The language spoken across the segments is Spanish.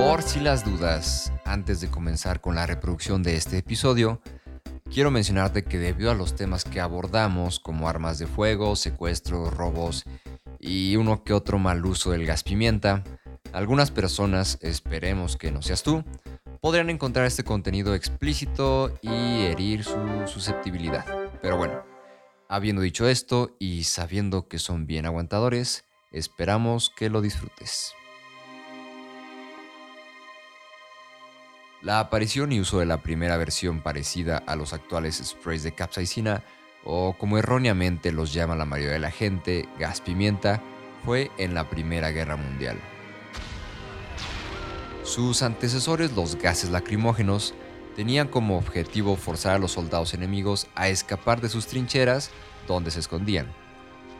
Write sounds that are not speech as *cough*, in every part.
Por si las dudas, antes de comenzar con la reproducción de este episodio, quiero mencionarte que debido a los temas que abordamos, como armas de fuego, secuestros, robos y uno que otro mal uso del gas pimienta, algunas personas, esperemos que no seas tú, podrían encontrar este contenido explícito y herir su susceptibilidad. Pero bueno, habiendo dicho esto y sabiendo que son bien aguantadores, esperamos que lo disfrutes. La aparición y uso de la primera versión parecida a los actuales sprays de capsaicina, o como erróneamente los llama la mayoría de la gente, gas pimienta, fue en la Primera Guerra Mundial. Sus antecesores, los gases lacrimógenos, tenían como objetivo forzar a los soldados enemigos a escapar de sus trincheras donde se escondían.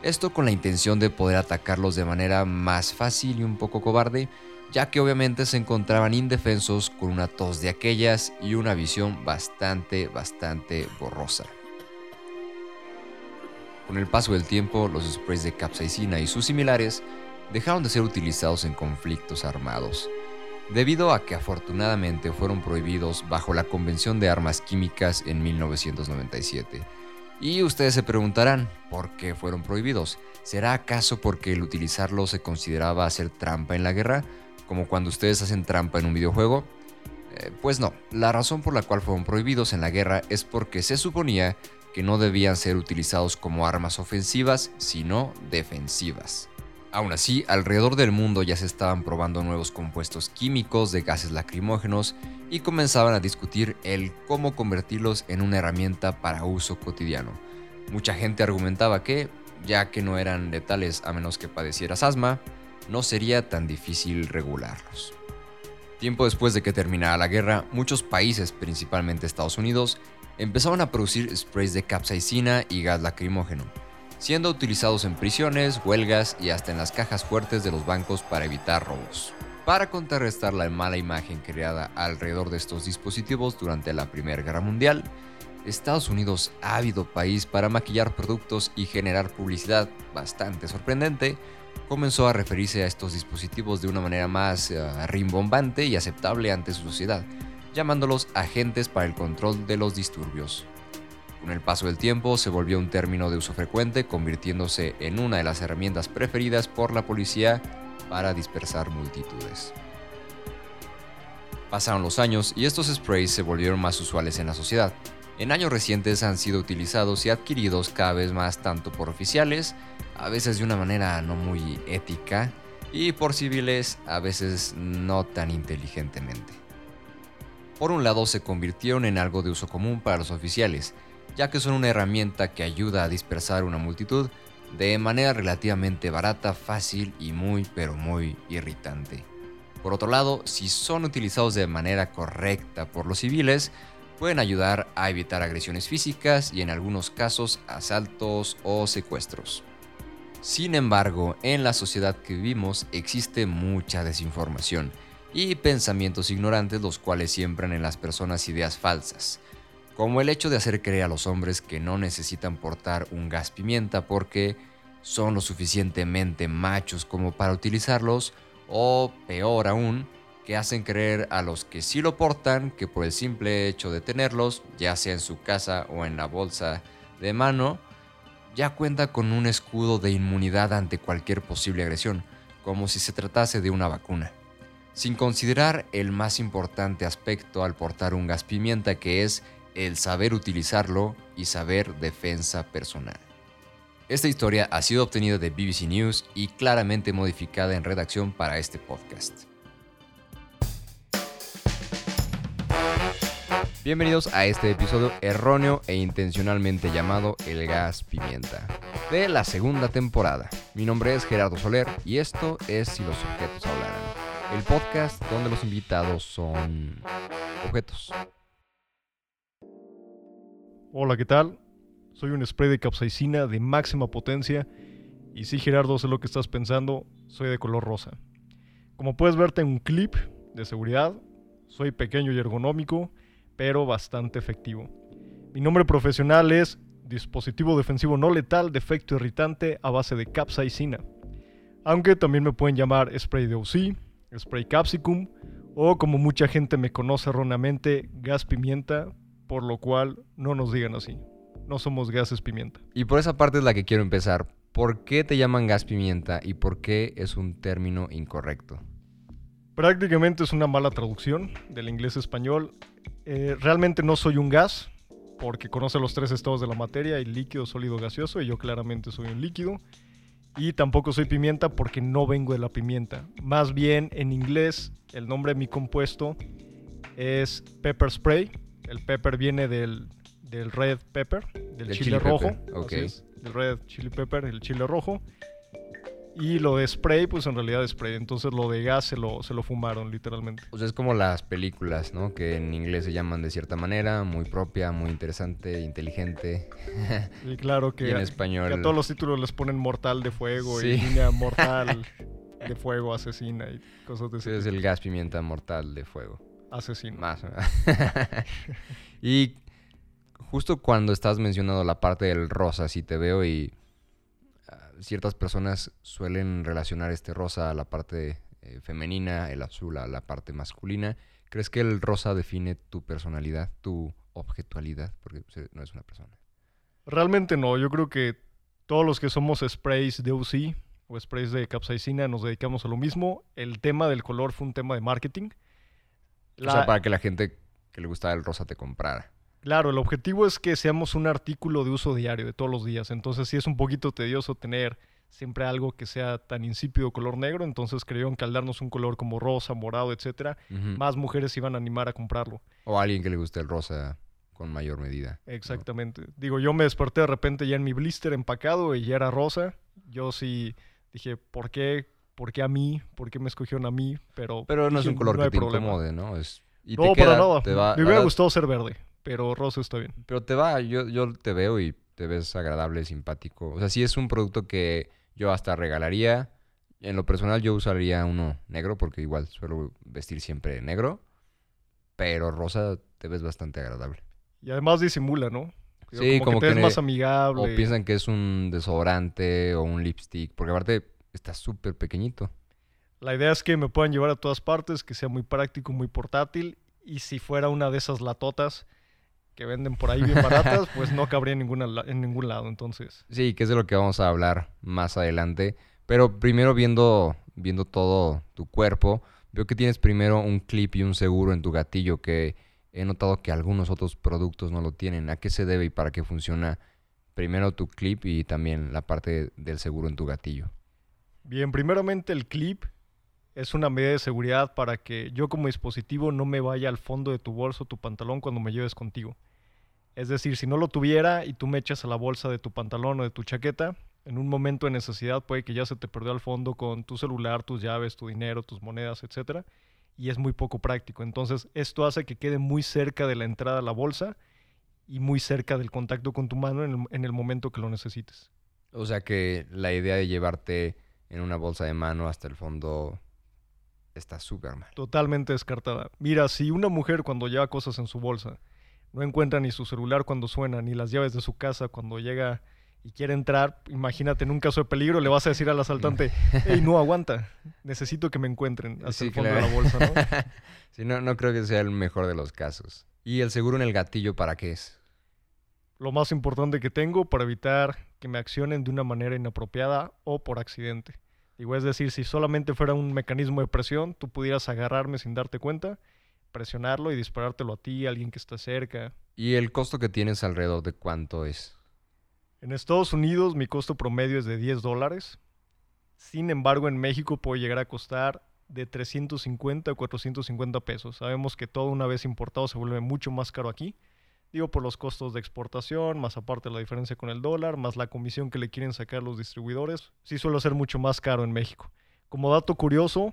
Esto con la intención de poder atacarlos de manera más fácil y un poco cobarde, ya que obviamente se encontraban indefensos con una tos de aquellas y una visión bastante, bastante borrosa. Con el paso del tiempo, los sprays de capsaicina y sus similares dejaron de ser utilizados en conflictos armados, debido a que afortunadamente fueron prohibidos bajo la Convención de Armas Químicas en 1997. Y ustedes se preguntarán, ¿por qué fueron prohibidos? ¿Será acaso porque el utilizarlo se consideraba hacer trampa en la guerra? Como cuando ustedes hacen trampa en un videojuego? Eh, pues no, la razón por la cual fueron prohibidos en la guerra es porque se suponía que no debían ser utilizados como armas ofensivas, sino defensivas. Aún así, alrededor del mundo ya se estaban probando nuevos compuestos químicos de gases lacrimógenos y comenzaban a discutir el cómo convertirlos en una herramienta para uso cotidiano. Mucha gente argumentaba que, ya que no eran letales a menos que padecieras asma, no sería tan difícil regularlos. Tiempo después de que terminara la guerra, muchos países, principalmente Estados Unidos, empezaron a producir sprays de capsaicina y gas lacrimógeno, siendo utilizados en prisiones, huelgas y hasta en las cajas fuertes de los bancos para evitar robos. Para contrarrestar la mala imagen creada alrededor de estos dispositivos durante la Primera Guerra Mundial, Estados Unidos, ávido país para maquillar productos y generar publicidad bastante sorprendente, comenzó a referirse a estos dispositivos de una manera más eh, rimbombante y aceptable ante su sociedad, llamándolos agentes para el control de los disturbios. Con el paso del tiempo se volvió un término de uso frecuente, convirtiéndose en una de las herramientas preferidas por la policía para dispersar multitudes. Pasaron los años y estos sprays se volvieron más usuales en la sociedad. En años recientes han sido utilizados y adquiridos cada vez más tanto por oficiales a veces de una manera no muy ética y por civiles a veces no tan inteligentemente. Por un lado se convirtieron en algo de uso común para los oficiales, ya que son una herramienta que ayuda a dispersar una multitud de manera relativamente barata, fácil y muy pero muy irritante. Por otro lado, si son utilizados de manera correcta por los civiles, pueden ayudar a evitar agresiones físicas y en algunos casos asaltos o secuestros. Sin embargo, en la sociedad que vivimos existe mucha desinformación y pensamientos ignorantes los cuales siembran en las personas ideas falsas, como el hecho de hacer creer a los hombres que no necesitan portar un gas pimienta porque son lo suficientemente machos como para utilizarlos, o peor aún, que hacen creer a los que sí lo portan que por el simple hecho de tenerlos, ya sea en su casa o en la bolsa de mano, ya cuenta con un escudo de inmunidad ante cualquier posible agresión, como si se tratase de una vacuna. Sin considerar el más importante aspecto al portar un gas pimienta que es el saber utilizarlo y saber defensa personal. Esta historia ha sido obtenida de BBC News y claramente modificada en redacción para este podcast. Bienvenidos a este episodio erróneo e intencionalmente llamado El gas pimienta, de la segunda temporada. Mi nombre es Gerardo Soler y esto es Si los objetos hablaran, el podcast donde los invitados son objetos. Hola, ¿qué tal? Soy un spray de capsaicina de máxima potencia y sí, Gerardo, sé lo que estás pensando, soy de color rosa. Como puedes verte en un clip de seguridad, soy pequeño y ergonómico pero bastante efectivo. Mi nombre profesional es dispositivo defensivo no letal de efecto irritante a base de capsaicina. Aunque también me pueden llamar spray de OC, spray capsicum O como mucha gente me conoce erróneamente, gas pimienta, por lo cual no nos digan así. No somos gases pimienta. Y por esa parte es la que quiero empezar. ¿Por qué te llaman gas pimienta y por qué es un término incorrecto? Prácticamente es una mala traducción del inglés español. Eh, realmente no soy un gas, porque conoce los tres estados de la materia, el líquido, sólido, gaseoso, y yo claramente soy un líquido. Y tampoco soy pimienta porque no vengo de la pimienta. Más bien, en inglés, el nombre de mi compuesto es pepper spray. El pepper viene del, del red pepper, del, Del chile, rojo. pepper, ok. así es, del red chili pepper, el chile rojo. Y lo de spray, pues en realidad es spray. Entonces lo de gas se lo, se lo fumaron, literalmente. O sea, es como las películas, ¿no? Que en inglés se llaman de cierta manera, muy propia, muy interesante, inteligente. *laughs* Y claro que, y en a- español... que a todos los títulos les ponen mortal de fuego y línea *laughs* mortal de fuego, asesina y cosas de ese es tipo. el gas pimienta mortal de fuego. Asesino. Más. *laughs* y justo cuando estás mencionando la parte del rosa, sí te veo y ciertas personas suelen relacionar este rosa a la parte eh, femenina, el azul a la parte masculina. ¿Crees que el rosa define tu personalidad, tu objetualidad? Porque no es una persona. Realmente no, yo creo que todos los que somos sprays de UC o sprays de capsaicina nos dedicamos a lo mismo. El tema del color fue un tema de marketing. O sea, para que la gente que le gustaba el rosa te comprara. Claro, el objetivo es que seamos un artículo de uso diario, de todos los días. Entonces sí es un poquito tedioso tener siempre algo que sea tan insípido color negro. Entonces creyeron que al darnos un color como rosa, morado, etcétera, más mujeres se iban a animar a comprarlo. O a alguien que le guste el rosa con mayor medida. ¿no? Exactamente. Digo, yo me desperté de repente ya en mi blister empacado y ya era rosa. Yo sí dije, ¿por qué? ¿Por qué a mí? ¿Por qué me escogieron a mí? Pero, Pero no es dije, un color no que te problema. incomode, ¿no? Es, y no, te para nada. te va- me hubiera gustado ser verde, pero rosa está bien. Pero te va, yo, yo te veo y te ves agradable, simpático. O sea, sí es un producto que yo hasta regalaría. En lo personal yo usaría uno negro porque igual suelo vestir siempre negro. Pero rosa te ves bastante agradable. Y además disimula, ¿no? Digo, Sí, como que te que ves más O amigable. piensan que es un desodorante o un lipstick. Porque aparte está súper pequeñito. La idea es que me puedan llevar a todas partes, que sea muy práctico, muy portátil. Y si fuera una de esas latotas que venden por ahí bien baratas, pues no cabría en, ninguna, en ningún lado. Entonces, Sí, que es de lo que vamos a hablar más adelante. Pero primero viendo, viendo todo tu cuerpo, veo que tienes primero un clip y un seguro en tu gatillo que he notado que algunos otros productos no lo tienen. ¿A qué se debe y para qué funciona primero tu clip y también la parte del seguro en tu gatillo? Bien, primeramente el clip es una medida de seguridad para que yo como dispositivo no me vaya al fondo de tu bolso, tu pantalón cuando me lleves contigo. Es decir, si no lo tuviera y tú me echas a la bolsa de tu pantalón o de tu chaqueta, en un momento de necesidad puede que ya se te perdió al fondo con tu celular, tus llaves, tu dinero, tus monedas, etcétera, y es muy poco práctico. Entonces, esto hace que quede muy cerca de la entrada a la bolsa y muy cerca del contacto con tu mano en el, en el momento que lo necesites. O sea que la idea de llevarte en una bolsa de mano hasta el fondo está súper mal. Totalmente descartada. Mira, si una mujer cuando lleva cosas en su bolsa no encuentra ni su celular cuando suena, ni las llaves de su casa cuando llega y quiere entrar, imagínate en un caso de peligro le vas a decir al asaltante, *laughs* hey, no aguanta, necesito que me encuentren hasta Sí, el fondo claro. de la bolsa, ¿no? *laughs* sí, no, no creo que sea el mejor de los casos. ¿Y el seguro en el gatillo para qué es? Lo más importante que tengo para evitar que me accionen de una manera inapropiada o por accidente. Digo, es decir, si solamente fuera un mecanismo de presión, tú pudieras agarrarme sin darte cuenta, presionarlo y disparártelo a ti, a alguien que está cerca, ¿Y el costo que tienes alrededor de cuánto es? En Estados Unidos mi costo promedio es de 10 dólares. Sin embargo, en México puede llegar a costar de 350 a 450 pesos. Sabemos que todo una vez importado se vuelve mucho más caro aquí. Digo, por los costos de exportación, más aparte la diferencia con el dólar, más la comisión que le quieren sacar los distribuidores. Sí suele ser mucho más caro en México. Como dato curioso,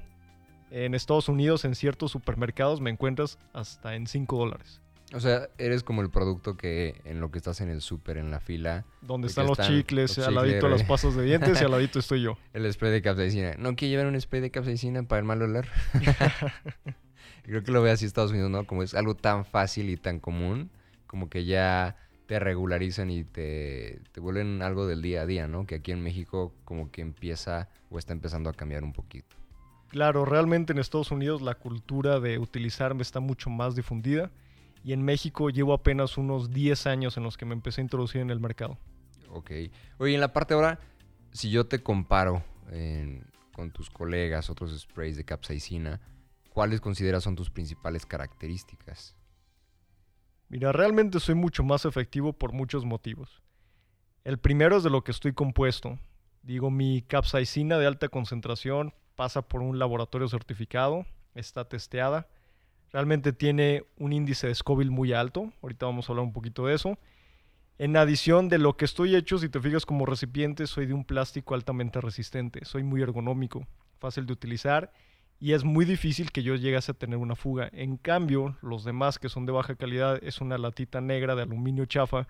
en Estados Unidos en ciertos supermercados me encuentras hasta en 5 dólares. O sea, eres como el producto que en lo que estás en el súper, en la fila, Donde De están los están chicles, los al ladito las pastas de dientes y al ladito *laughs* estoy yo. el spray de capsaicina. ¿No quiere llevar un spray de capsaicina para el mal olor? *laughs* *laughs* Creo que lo ve así Estados Unidos, ¿no? Como es algo tan fácil y tan común, como que ya te regularizan y te, te vuelven algo del día a día, ¿no? Que aquí en México como que empieza o está empezando a cambiar un poquito. Claro, realmente en Estados Unidos la cultura de utilizarme está mucho más difundida y en México llevo apenas unos 10 años en los que me empecé a introducir en el mercado. Ok. Oye, en la parte ahora, si yo te comparo con tus colegas, otros sprays de capsaicina, ¿cuáles consideras son tus principales características? Mira, realmente soy mucho más efectivo por muchos motivos. El primero es de lo que estoy compuesto. Digo, mi capsaicina de alta concentración pasa por un laboratorio certificado, está testeada. Realmente tiene un índice de Scoville muy alto. Ahorita vamos a hablar un poquito de eso. En adición de lo que estoy hecho, si te fijas como recipiente, soy de un plástico altamente resistente. Soy muy ergonómico, fácil de utilizar y es muy difícil que yo llegase a tener una fuga. En cambio, los demás que son de baja calidad es una latita negra de aluminio chafa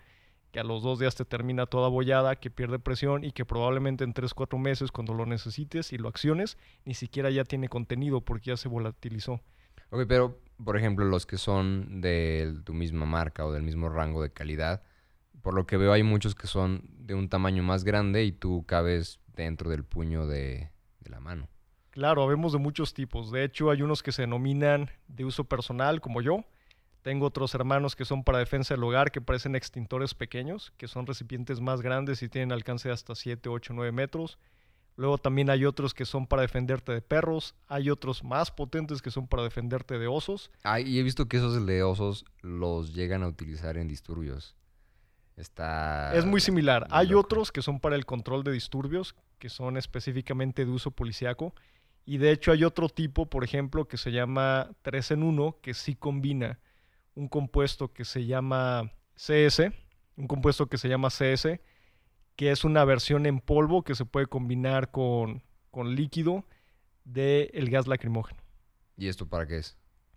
que a los dos días te termina toda bollada, que pierde presión y que probablemente en 3-4 meses cuando lo necesites y lo acciones, ni siquiera ya tiene contenido porque ya se volatilizó. Ok, pero por ejemplo los que son de tu misma marca o del mismo rango de calidad, por lo que veo hay muchos que son de un tamaño más grande y tú cabes dentro del puño de la mano. Claro, habemos de muchos tipos. De hecho, hay unos que se denominan de uso personal, como yo. Tengo otros hermanos que son para defensa del hogar, que parecen extintores pequeños, que son recipientes más grandes y tienen alcance de hasta 7, 8, 9 metros. Luego también hay otros que son para defenderte de perros. Hay otros más potentes que son para defenderte de osos. Ah, y he visto que esos de osos los llegan a utilizar en disturbios. Está... Es muy similar. hay otros que son para el control de disturbios, que son específicamente de uso policiaco. Y de hecho hay otro tipo, por ejemplo, que se llama 3 en 1, que sí combina un compuesto que se llama CS, un compuesto que se llama CS, que es una versión en polvo que se puede combinar con, con líquido del el gas lacrimógeno. ¿Y esto para qué es?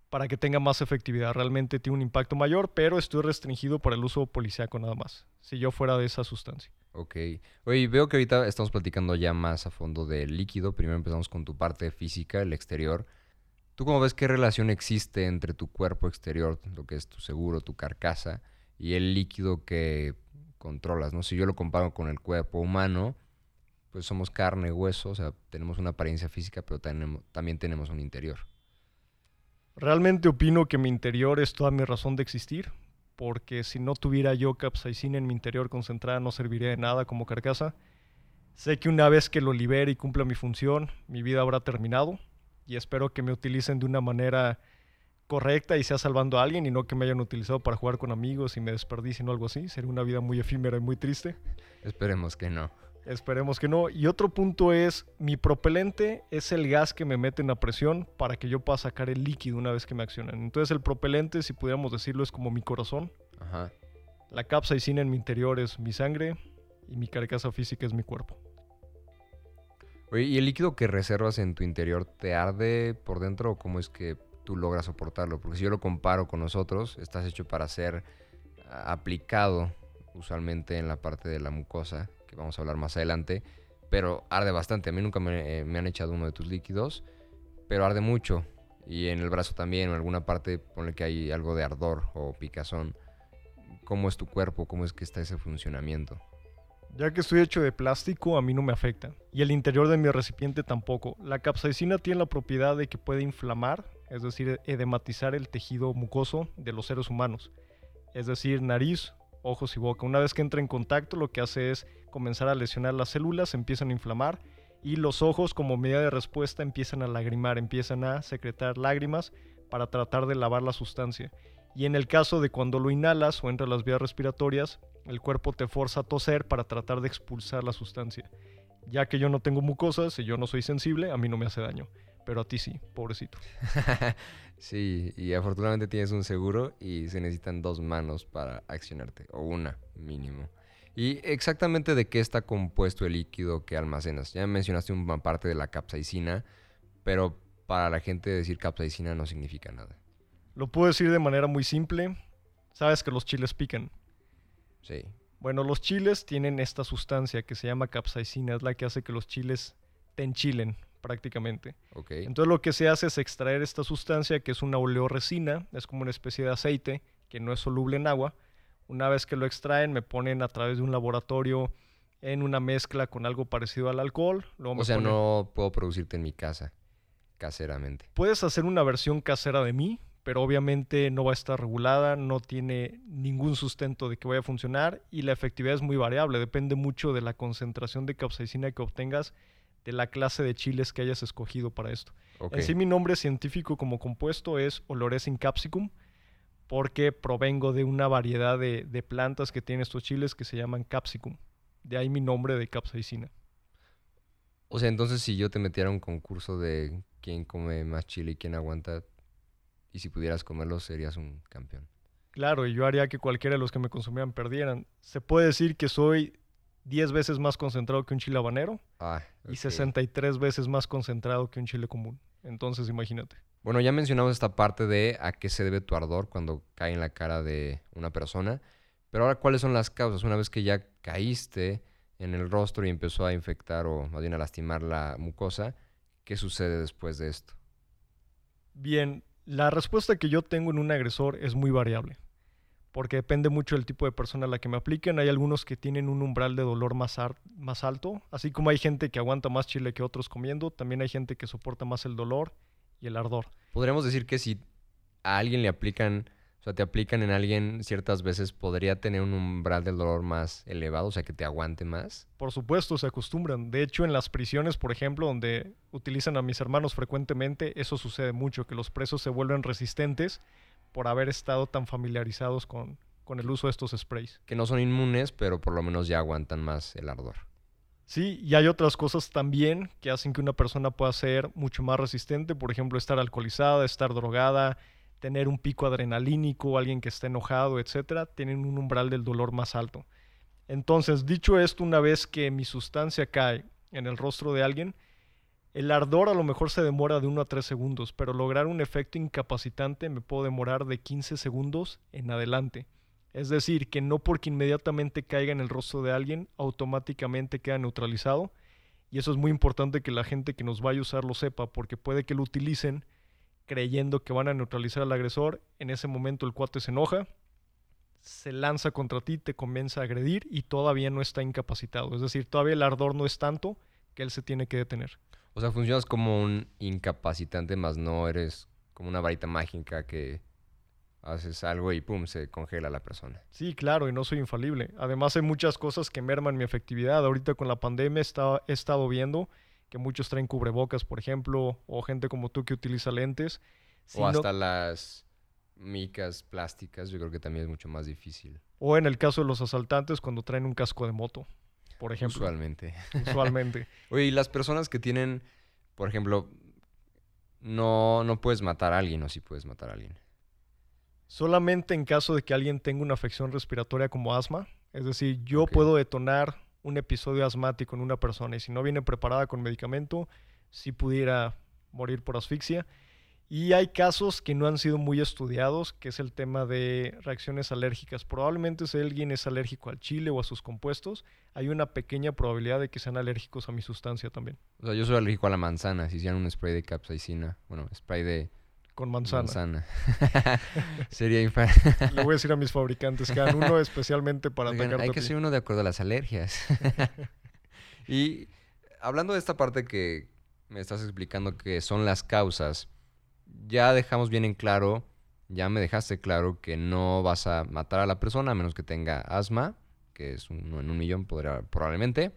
Para que tenga más efectividad. Realmente tiene un impacto mayor, pero estoy restringido para el uso policiaco nada más, si yo fuera de esa sustancia. Ok. Oye, veo que ahorita estamos platicando ya más a fondo del líquido. Primero empezamos con tu parte física, el exterior. ¿Tú cómo ves qué relación existe entre tu cuerpo exterior, lo que es tu seguro, tu carcasa, y el líquido que controlas? ¿no? Si yo lo comparo con el cuerpo humano, pues somos carne, hueso, o sea, tenemos una apariencia física, pero también tenemos un interior. Realmente opino que mi interior es toda mi razón de existir porque si no tuviera yo capsaicina en mi interior concentrada no serviría de nada como carcasa. Sé que una vez que lo libere y cumpla mi función, mi vida habrá terminado y espero que me utilicen de una manera correcta y sea salvando a alguien y no que me hayan utilizado para jugar con amigos y me desperdicien o algo así. Sería una vida muy efímera y muy triste. Esperemos que no. Esperemos que no. Y otro punto es, mi propelente es el gas que me mete en la presión para que yo pueda sacar el líquido una vez que me accionan. Entonces el propelente, si pudiéramos decirlo, es como mi corazón. Ajá. La capsaicina en mi interior es mi sangre y mi carcasa física es mi cuerpo. Oye, ¿y el líquido que reservas en tu interior te arde por dentro o cómo es que tú logras soportarlo? Porque si yo lo comparo con nosotros, estás hecho para ser aplicado usualmente en la parte de la mucosa que vamos a hablar más adelante, pero arde bastante. A mí nunca eh, me, han echado uno de tus líquidos, pero arde mucho. Y en el brazo también, o en alguna parte, pone que hay algo de ardor o picazón. ¿Cómo es tu cuerpo? ¿Cómo es que está ese funcionamiento? Ya que estoy hecho de plástico, a mí no me afecta. Y el interior de mi recipiente tampoco. La capsaicina tiene la propiedad de que puede inflamar, es decir, edematizar el tejido mucoso de los seres humanos. Es decir, nariz, ojos y boca. Una vez que entra en contacto, lo que hace es comenzar a lesionar las células, empiezan a inflamar y los ojos como medida de respuesta empiezan a lagrimar, empiezan a secretar lágrimas para tratar de lavar la sustancia. Y en el caso de cuando lo inhalas o entra a las vías respiratorias, el cuerpo te forza a toser para tratar de expulsar la sustancia. Ya que yo no tengo mucosas y yo no soy sensible, a mí no me hace daño. Pero a ti sí, pobrecito. *laughs* sí, y afortunadamente tienes un seguro y se necesitan dos manos para accionarte, o una mínimo. ¿Y exactamente de qué está compuesto el líquido que almacenas? Ya mencionaste una parte de la capsaicina, pero para la gente decir capsaicina no significa nada. Lo puedo decir de manera muy simple. Sabes que los chiles pican. Sí. Bueno, los chiles tienen esta sustancia que se llama capsaicina, es la que hace que los chiles te enchilen prácticamente. Okay. Entonces lo que se hace es extraer esta sustancia que es una oleoresina, es como una especie de aceite que no es soluble en agua una vez que lo extraen, me ponen a través de un laboratorio en una mezcla con algo parecido al alcohol. o sea, no puedo producirte en mi casa. caseramente. Puedes hacer una versión casera de mí, pero obviamente no va a estar regulada, no tiene ningún sustento de que vaya a funcionar y la efectividad es muy variable, depende mucho de la concentración de capsaicina que obtengas, de la clase de chiles que hayas escogido para esto. Ok. En sí mi nombre científico como compuesto es Olores capsicum porque provengo de una variedad de, de plantas que tienen estos chiles que se llaman capsicum. De ahí mi nombre de capsaicina. O sea, entonces si yo te metiera a un concurso de quién come más chile y quién aguanta, y si pudieras comerlo, serías un campeón. Claro, y yo haría que cualquiera de los que me consumieran perdieran. Se puede decir que soy 10 veces más concentrado que un chile habanero Ah, y ok. 63 veces más concentrado que un chile común. Entonces, imagínate. Bueno, ya mencionamos esta parte de a qué se debe tu ardor cuando cae en la cara de una persona. Pero ahora, ¿cuáles son las causas? Una vez que ya caíste en el rostro y empezó a infectar o más bien a lastimar la mucosa, ¿qué sucede después de esto? Bien, la respuesta que yo tengo en un agresor es muy variable, porque depende mucho del tipo de persona a la que me apliquen. Hay algunos que tienen un umbral de dolor más, alto, así como hay gente que aguanta más chile que otros comiendo, también hay gente que soporta más el dolor y el ardor. Podríamos decir que si a alguien le aplican, o sea, te aplican en alguien ciertas veces, podría tener un umbral del dolor más elevado, o sea, que te aguante más. Por supuesto, se acostumbran. De hecho, en las prisiones, por ejemplo, donde utilizan a mis hermanos frecuentemente, eso sucede mucho, que los presos se vuelven resistentes por haber estado tan familiarizados con, con el uso de estos sprays. Que no son inmunes, pero por lo menos ya aguantan más el ardor. Sí, y hay otras cosas también que hacen que una persona pueda ser mucho más resistente, por ejemplo, estar alcoholizada, estar drogada, tener un pico adrenalínico, alguien que esté enojado, etcétera, tienen un umbral del dolor más alto. Entonces, dicho esto, una vez que mi sustancia cae en el rostro de alguien, el ardor a lo mejor se demora de 1 a 3 segundos, pero lograr un efecto incapacitante me puedo demorar de 15 segundos en adelante. Es decir, que no porque inmediatamente caiga en el rostro de alguien, automáticamente queda neutralizado. Y eso es muy importante que la gente que nos vaya a usar lo sepa, porque puede que lo utilicen creyendo que van a neutralizar al agresor. En ese momento el cuate se enoja, se lanza contra ti, te comienza a agredir y todavía no está incapacitado. Es decir, todavía el ardor no es tanto que él se tiene que detener. O sea, funcionas como un incapacitante, más no eres como una varita mágica que haces algo y pum, se congela la persona. Sí, claro, y no soy infalible. Además hay muchas cosas que merman mi efectividad. Ahorita con la pandemia está- he estado viendo que muchos traen cubrebocas, por ejemplo, o gente como tú que utiliza lentes. Si o no- hasta las micas plásticas, yo creo que también es mucho más difícil. o en el caso de los asaltantes cuando traen un casco de moto, por ejemplo, Usualmente. usualmente. *laughs* Oye, y las personas que tienen, por ejemplo, no, no puedes matar a alguien o sí puedes matar a alguien. Solamente en caso de que alguien tenga una afección respiratoria como asma, es decir, yo puedo detonar un episodio asmático en una persona y si no viene preparada con medicamento, sí pudiera morir por asfixia. Y hay casos que no han sido muy estudiados, que es el tema de reacciones alérgicas. Probablemente si alguien es alérgico al chile o a sus compuestos, hay una pequeña probabilidad de que sean alérgicos a mi sustancia también, O sea, yo soy alérgico a la manzana. Si hicieran un spray de capsaicina, bueno, spray de con manzana. manzana, *laughs* sería infa- *laughs* Le voy a decir a mis fabricantes que hagan uno especialmente para Oigan, atacarte hay que hacer uno de acuerdo a las alergias. *laughs* y hablando de esta parte que me estás explicando que son las causas, ya dejamos bien en claro, ya me dejaste claro que no vas a matar a la persona a menos que tenga asma, que es uno en un millón podría- probablemente,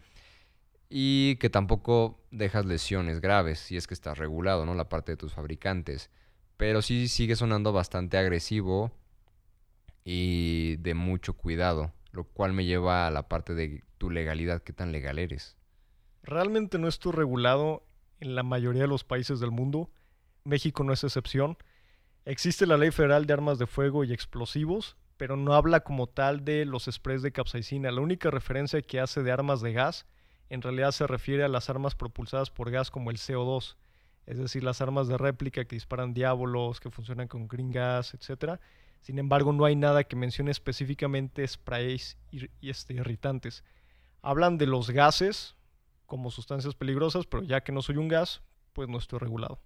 y que tampoco dejas lesiones graves si es que estás regulado, ¿no? La parte de tus fabricantes. Pero sí sigue sonando bastante agresivo y de mucho cuidado, lo cual me lleva a la parte de tu legalidad, qué tan legal eres. Realmente no estoy regulado en la mayoría de los países del mundo. México no es excepción. Existe la Ley Federal de Armas de Fuego y Explosivos, pero no habla como tal de los sprays de capsaicina. La única referencia que hace de armas de gas en realidad se refiere a las armas propulsadas por gas como el CO2, es decir, las armas de réplica que disparan diábolos, que funcionan con green gas, etc. Sin embargo, no hay nada que mencione específicamente sprays y, este, irritantes. Hablan de los gases como sustancias peligrosas, pero ya que no soy un gas, pues no estoy regulado.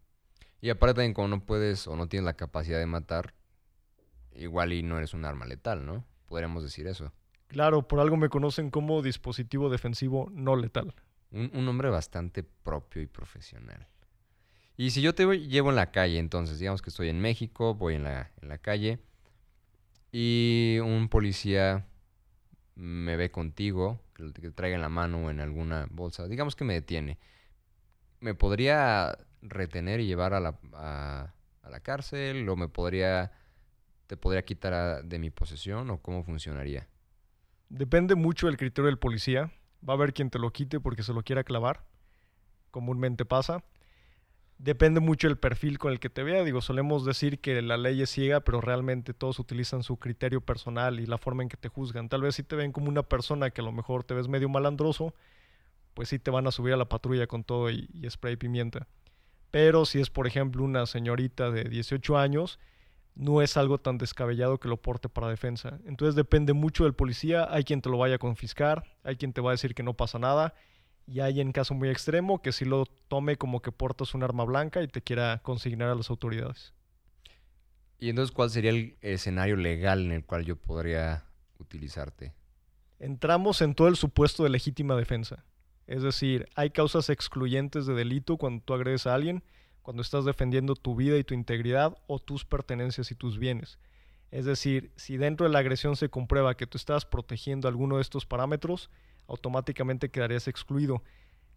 Y aparte también como no puedes o no tienes la capacidad de matar, igual y no eres un arma letal, ¿no? Podríamos decir eso. Claro, por algo me conocen como dispositivo defensivo no letal. Un, un nombre bastante propio y profesional. Y si yo te llevo en la calle, entonces, digamos que estoy en México, voy en la, en la calle y un policía me ve contigo, que traiga en la mano o en alguna bolsa, digamos que me detiene. ¿Me podría retener y llevar a la, a, la cárcel o me podría te podría quitar de mi posesión o cómo funcionaría? Depende mucho del criterio del policía. Va a haber quien te lo quite porque se lo quiera clavar. Comúnmente pasa. Depende mucho del perfil con el que te vea. Digo, solemos decir que la ley es ciega, pero realmente todos utilizan su criterio personal y la forma en que te juzgan. Tal vez si te ven como una persona que a lo mejor te ves medio malandroso, pues sí te van a subir a la patrulla con todo y, y spray pimienta. Pero si es, por ejemplo, una señorita de 18 años, no es algo tan descabellado que lo porte para defensa. Entonces depende mucho del policía. Hay quien te lo vaya a confiscar, hay quien te va a decir que no pasa nada y hay en caso muy extremo que si lo tome como que portas un arma blanca y te quiera consignar a las autoridades. ¿Y entonces cuál sería el escenario legal en el cual yo podría utilizarte? Entramos en todo el supuesto de legítima defensa. Es decir, hay causas excluyentes de delito cuando tú agredes a alguien, cuando estás defendiendo tu vida y tu integridad o tus pertenencias y tus bienes. Es decir, si dentro de la agresión se comprueba que tú estás protegiendo alguno de estos parámetros, automáticamente quedarías excluido.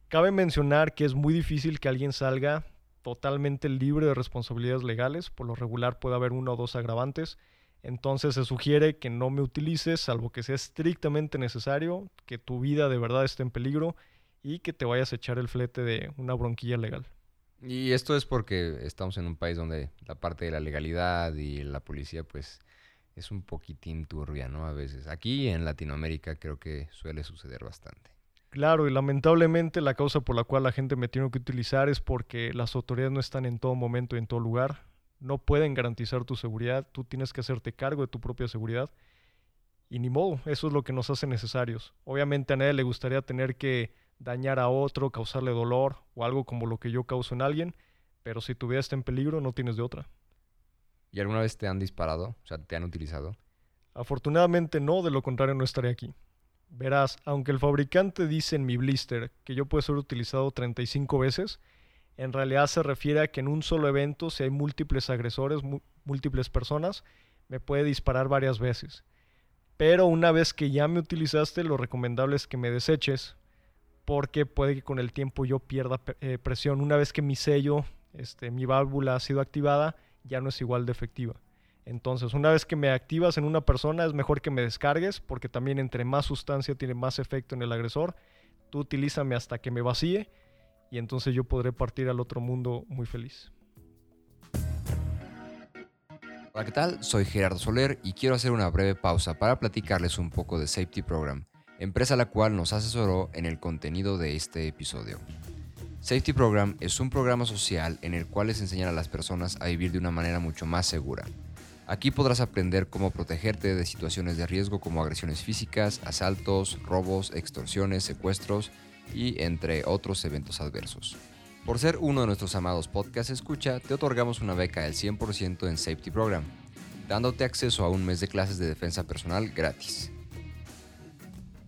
Cabe mencionar que es muy difícil que alguien salga totalmente libre de responsabilidades legales, por lo regular puede haber uno o dos agravantes, entonces se sugiere que no me utilices salvo que sea estrictamente necesario, que tu vida de verdad esté en peligro y que te vayas a echar el flete de una bronquilla legal. Y esto es porque estamos en un país donde la parte de la legalidad y la policía pues es un poquitín turbia, ¿no? A veces. Aquí en Latinoamérica creo que suele suceder bastante. Claro, y lamentablemente la causa por la cual la gente me tiene que utilizar es porque las autoridades no están en todo momento y en todo lugar. No pueden garantizar tu seguridad, tú tienes que hacerte cargo de tu propia seguridad. Y ni modo, eso es lo que nos hace necesarios. Obviamente a nadie le gustaría tener que dañar a otro, causarle dolor o algo como lo que yo causo en alguien, pero si tu vida está en peligro no tienes de otra. ¿Y alguna vez te han disparado? O sea, ¿te han utilizado? Afortunadamente no, de lo contrario no estaré aquí. Verás, aunque el fabricante dice en mi blister que yo puedo ser utilizado 35 veces, en realidad se refiere a que en un solo evento, si hay múltiples agresores, múltiples personas, me puede disparar varias veces. Pero una vez que ya me utilizaste, lo recomendable es que me deseches, porque puede que con el tiempo yo pierda eh, presión. Una vez que mi sello, este, mi válvula ha sido activada, ya no es igual de efectiva. Entonces, una vez que me activas en una persona, es mejor que me descargues, porque también entre más sustancia tiene más efecto en el agresor. Tú utilízame hasta que me vacíe y entonces yo podré partir al otro mundo muy feliz. Hola, ¿qué tal? Soy Gerardo Soler y quiero hacer una breve pausa para platicarles un poco de Safety Program, empresa la cual nos asesoró en el contenido de este episodio. Safety Program es un programa social en el cual les enseñan a las personas a vivir de una manera mucho más segura. Aquí podrás aprender cómo protegerte de situaciones de riesgo como agresiones físicas, asaltos, robos, extorsiones, secuestros y entre otros eventos adversos. Por ser uno de nuestros amados podcast escucha, te otorgamos una beca del 100% en Safety Program, dándote acceso a un mes de clases de defensa personal gratis.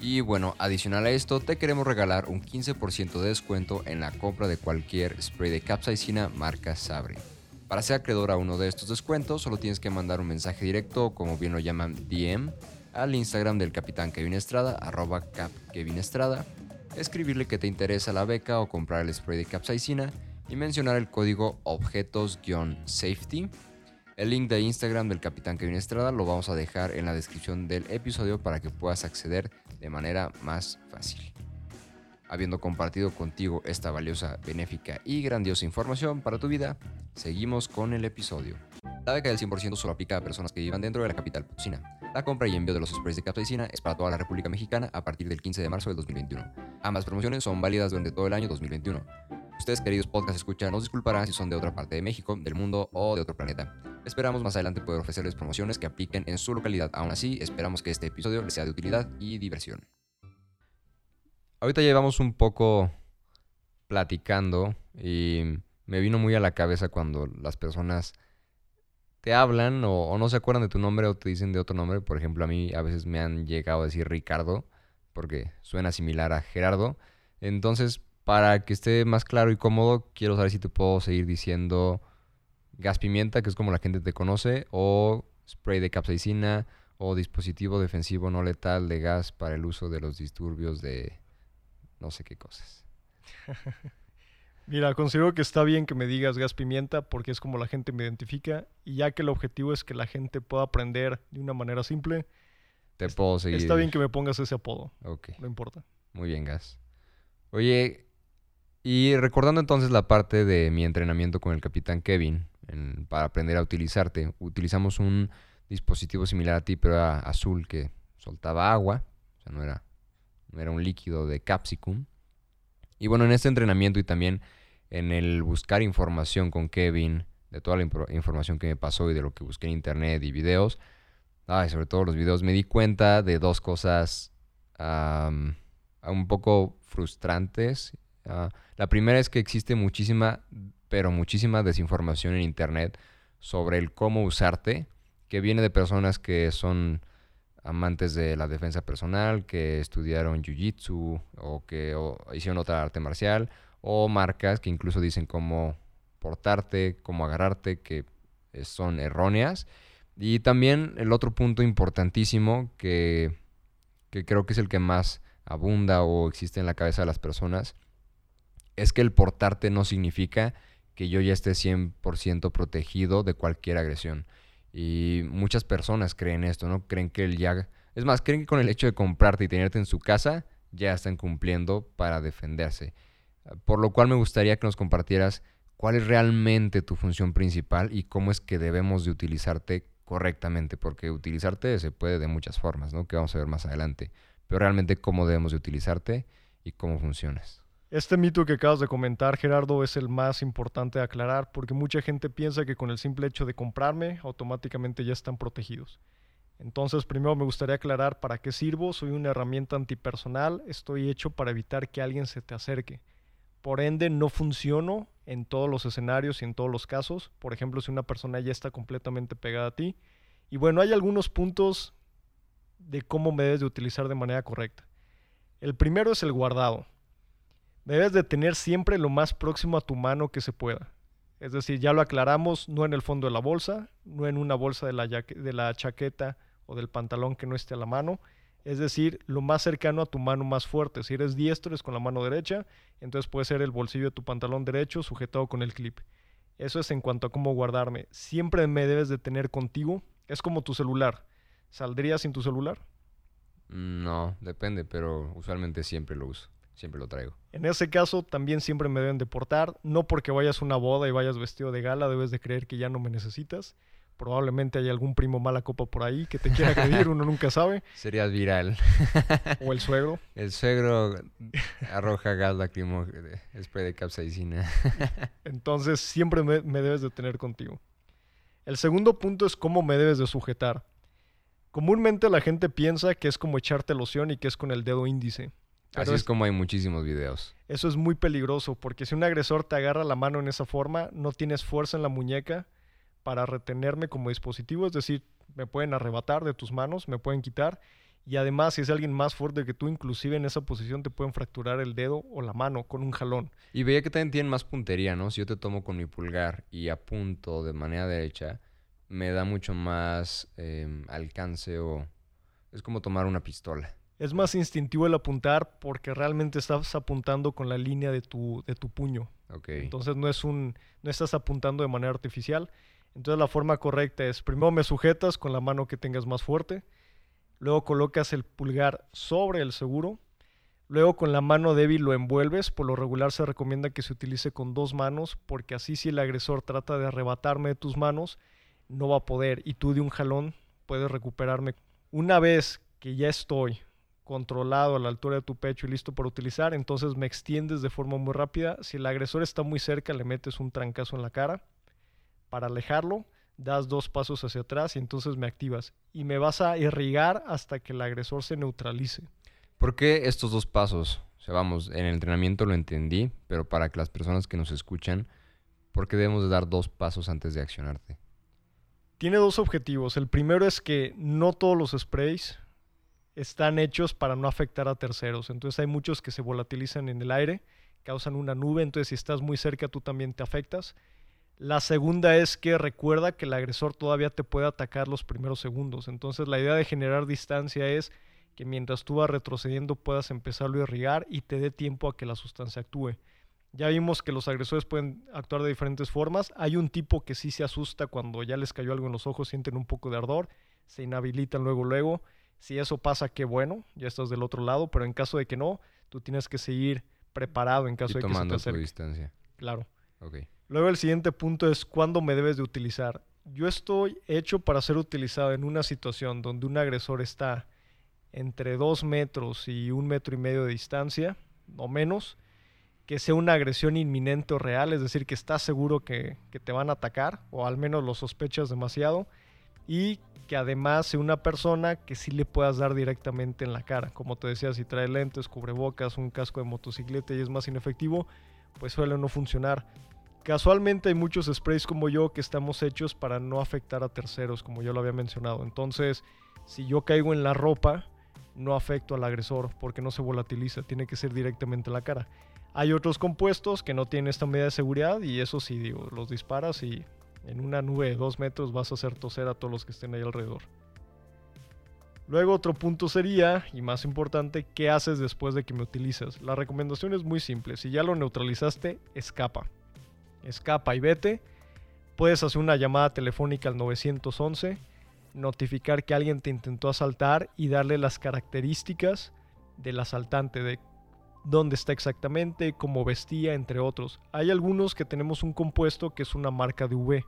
Y bueno, adicional a esto, te queremos regalar un 15% de descuento en la compra de cualquier spray de capsaicina marca Sabre. Para ser acreedor a uno de estos descuentos, solo tienes que mandar un mensaje directo, como bien lo llaman DM, al Instagram del Capitán Kevin Estrada, arroba cap Kevin Estrada, escribirle que te interesa la beca o comprar el spray de capsaicina y mencionar el código objetos-safety el link de Instagram del Capitán Kevin Estrada lo vamos a dejar en la descripción del episodio para que puedas acceder de manera más fácil. Habiendo compartido contigo esta valiosa, benéfica y grandiosa información para tu vida, seguimos con el episodio. La beca del 100% solo aplica a personas que vivan dentro de la capital potosina. La compra y envío de los sprays de capsaicina es para toda la República Mexicana a partir del 15 de marzo del 2021. Ambas promociones son válidas durante todo el año 2021. Ustedes, queridos podcast escuchan, nos disculparán si son de otra parte de México, del mundo o de otro planeta. Esperamos más adelante poder ofrecerles promociones que apliquen en su localidad. Aún así, esperamos que este episodio les sea de utilidad y diversión. Ahorita llevamos un poco platicando y me vino muy a la cabeza cuando las personas te hablan o, no se acuerdan de tu nombre o te dicen de otro nombre. Por ejemplo, a mí a veces me han llegado a decir Ricardo porque suena similar a Gerardo. Entonces, para que esté más claro y cómodo, quiero saber si te puedo seguir diciendo gas pimienta, que es como la gente te conoce, o spray de capsaicina, o dispositivo defensivo no letal de gas para el uso de los disturbios de no sé qué cosas. *laughs* Mira, considero que está bien que me digas gas pimienta porque es como la gente me identifica y ya que el objetivo es que la gente pueda aprender de una manera simple, te puedo seguir. Está bien que me pongas ese apodo. Ok. No importa. Muy bien, gas. Oye, y recordando entonces la parte de mi entrenamiento con el capitán Kevin para aprender a utilizarte, utilizamos un dispositivo similar a ti, pero era azul que soltaba agua, o sea, no era, no era un líquido de capsicum. Y bueno, en este entrenamiento y también en el buscar información con Kevin, de toda la información que me pasó y de lo que busqué en internet y videos, ay, sobre todo los videos, me di cuenta de dos cosas un poco frustrantes. Ah, la primera es que existe muchísima, pero muchísima desinformación en internet sobre el cómo usarte que viene de personas que son amantes de la defensa personal, que estudiaron jiu-jitsu o que hicieron otra arte marcial, o marcas que incluso dicen cómo portarte, cómo agarrarte, que son erróneas. Y también el otro punto importantísimo que, que creo que es el que más abunda o existe en la cabeza de las personas, es que el portarte no significa que yo ya esté 100% protegido de cualquier agresión. Y muchas personas creen esto, ¿no? Creen que el ya... Es más, creen que con el hecho de comprarte y tenerte en su casa ya están cumpliendo para defenderse. Por lo cual me gustaría que nos compartieras cuál es realmente tu función principal y cómo es que debemos de utilizarte correctamente, porque utilizarte se puede de muchas formas, ¿no? Que vamos a ver más adelante. Pero realmente cómo debemos de utilizarte y cómo funcionas. Este mito que acabas de comentar, Gerardo, es el más importante de aclarar porque mucha gente piensa que con el simple hecho de comprarme, automáticamente ya están protegidos. Entonces, primero me gustaría aclarar para qué sirvo. Soy una herramienta antipersonal, estoy hecho para evitar que alguien se te acerque. Por ende, no funciono en todos los escenarios y en todos los casos. Por ejemplo, si una persona ya está completamente pegada a ti. Y bueno, hay algunos puntos de cómo me debes de utilizar de manera correcta. El primero es el guardado. Debes de tener siempre lo más próximo a tu mano que se pueda. Es decir, ya lo aclaramos, no en el fondo de la bolsa, no en una bolsa de la, chaqueta o del pantalón que no esté a la mano. Es decir, lo más cercano a tu mano más fuerte. Si eres diestro es con la mano derecha, entonces puede ser el bolsillo de tu pantalón derecho sujetado con el clip. Eso es en cuanto a cómo guardarme. Siempre me debes de tener contigo. Es como tu celular. ¿Saldrías sin tu celular? No, depende, pero usualmente siempre lo uso. Siempre lo traigo. En ese caso, también siempre me deben deportar. No porque vayas a una boda y vayas vestido de gala, debes de creer que ya no me necesitas. Probablemente hay algún primo mala copa por ahí que te quiera agredir, uno nunca sabe. *laughs* Serías viral. o el suegro. *laughs* El suegro arroja gas lacrimógeno, spray de capsaicina. *laughs* Entonces, siempre me, me debes de tener contigo. El segundo punto es cómo me debes de sujetar. Comúnmente la gente piensa que es como echarte loción y que es con el dedo índice. Así es, como hay muchísimos videos. Eso es muy peligroso porque si un agresor te agarra la mano en esa forma, no tienes fuerza en la muñeca para retenerme como dispositivo, es decir, me pueden arrebatar de tus manos, me pueden quitar y además si es alguien más fuerte que tú, inclusive en esa posición te pueden fracturar el dedo o la mano con un jalón. Y veía que también tienen más puntería, ¿no? Si yo te tomo con mi pulgar y apunto de manera derecha, me da mucho más em, alcance o es como tomar una pistola. Es más instintivo el apuntar porque realmente estás apuntando con la línea de tu, de tu puño. Entonces no es un, no estás apuntando de manera artificial. Entonces la forma correcta es primero me sujetas con la mano que tengas más fuerte, luego colocas el pulgar sobre el seguro, luego con la mano débil lo envuelves. Por lo regular se recomienda que se utilice con dos manos porque así si el agresor trata de arrebatarme de tus manos, no va a poder y tú de un jalón puedes recuperarme. Una vez que ya estoy controlado a la altura de tu pecho y listo para utilizar, entonces me extiendes de forma muy rápida. Si el agresor está muy cerca, le metes un trancazo en la cara. Para alejarlo, das dos pasos hacia atrás y entonces me activas. Y me vas a irrigar hasta que el agresor se neutralice. ¿Por qué estos dos pasos? O sea, vamos, en el entrenamiento lo entendí, pero para que las personas que nos escuchan, ¿por qué debemos de dar dos pasos antes de accionarte? Tiene dos objetivos. El primero es que no todos los sprays están hechos para no afectar a terceros. Entonces hay muchos que se volatilizan en el aire, causan una nube, entonces si estás muy cerca tú también te afectas. La segunda es que recuerda que el agresor todavía te puede atacar los primeros segundos. Entonces la idea de generar distancia es que mientras tú vas retrocediendo puedas empezarlo a irrigar y te dé tiempo a que la sustancia actúe. Ya vimos que los agresores pueden actuar de diferentes formas. Hay un tipo que sí se asusta cuando ya les cayó algo en los ojos, sienten un poco de ardor, se inhabilitan luego, luego. Si eso pasa, qué bueno, ya estás del otro lado, pero en caso de que no, tú tienes que seguir preparado en caso de que se te acerque. distancia. Claro. Luego el siguiente punto es cuándo me debes de utilizar. Yo estoy hecho para ser utilizado en una situación donde un agresor está entre dos metros y un metro y medio de distancia, o menos, que sea una agresión inminente o real, es decir, que estás seguro que, que, te van a atacar, o al menos lo sospechas demasiado, y que además sea una persona que sí le puedas dar directamente en la cara. Como te decía, si trae lentes, cubrebocas, un casco de motocicleta y es más inefectivo, pues suele no funcionar. Casualmente hay muchos sprays como yo que estamos hechos para no afectar a terceros, como yo lo había mencionado. Entonces, si yo caigo en la ropa, no afecto al agresor porque no se volatiliza, tiene que ser directamente en la cara. Hay otros compuestos que no tienen esta medida de seguridad y eso sí, digo, los disparas y en una nube de dos metros vas a hacer toser a todos los que estén ahí alrededor. Luego otro punto sería, y más importante, ¿qué haces después de que me utilizas? La recomendación es muy simple, si ya lo neutralizaste, escapa. Escapa y vete. Puedes hacer una llamada telefónica al 911, notificar que alguien te intentó asaltar y darle las características del asaltante, de dónde está exactamente, cómo vestía, entre otros. Hay algunos que tenemos un compuesto que es una marca de UV.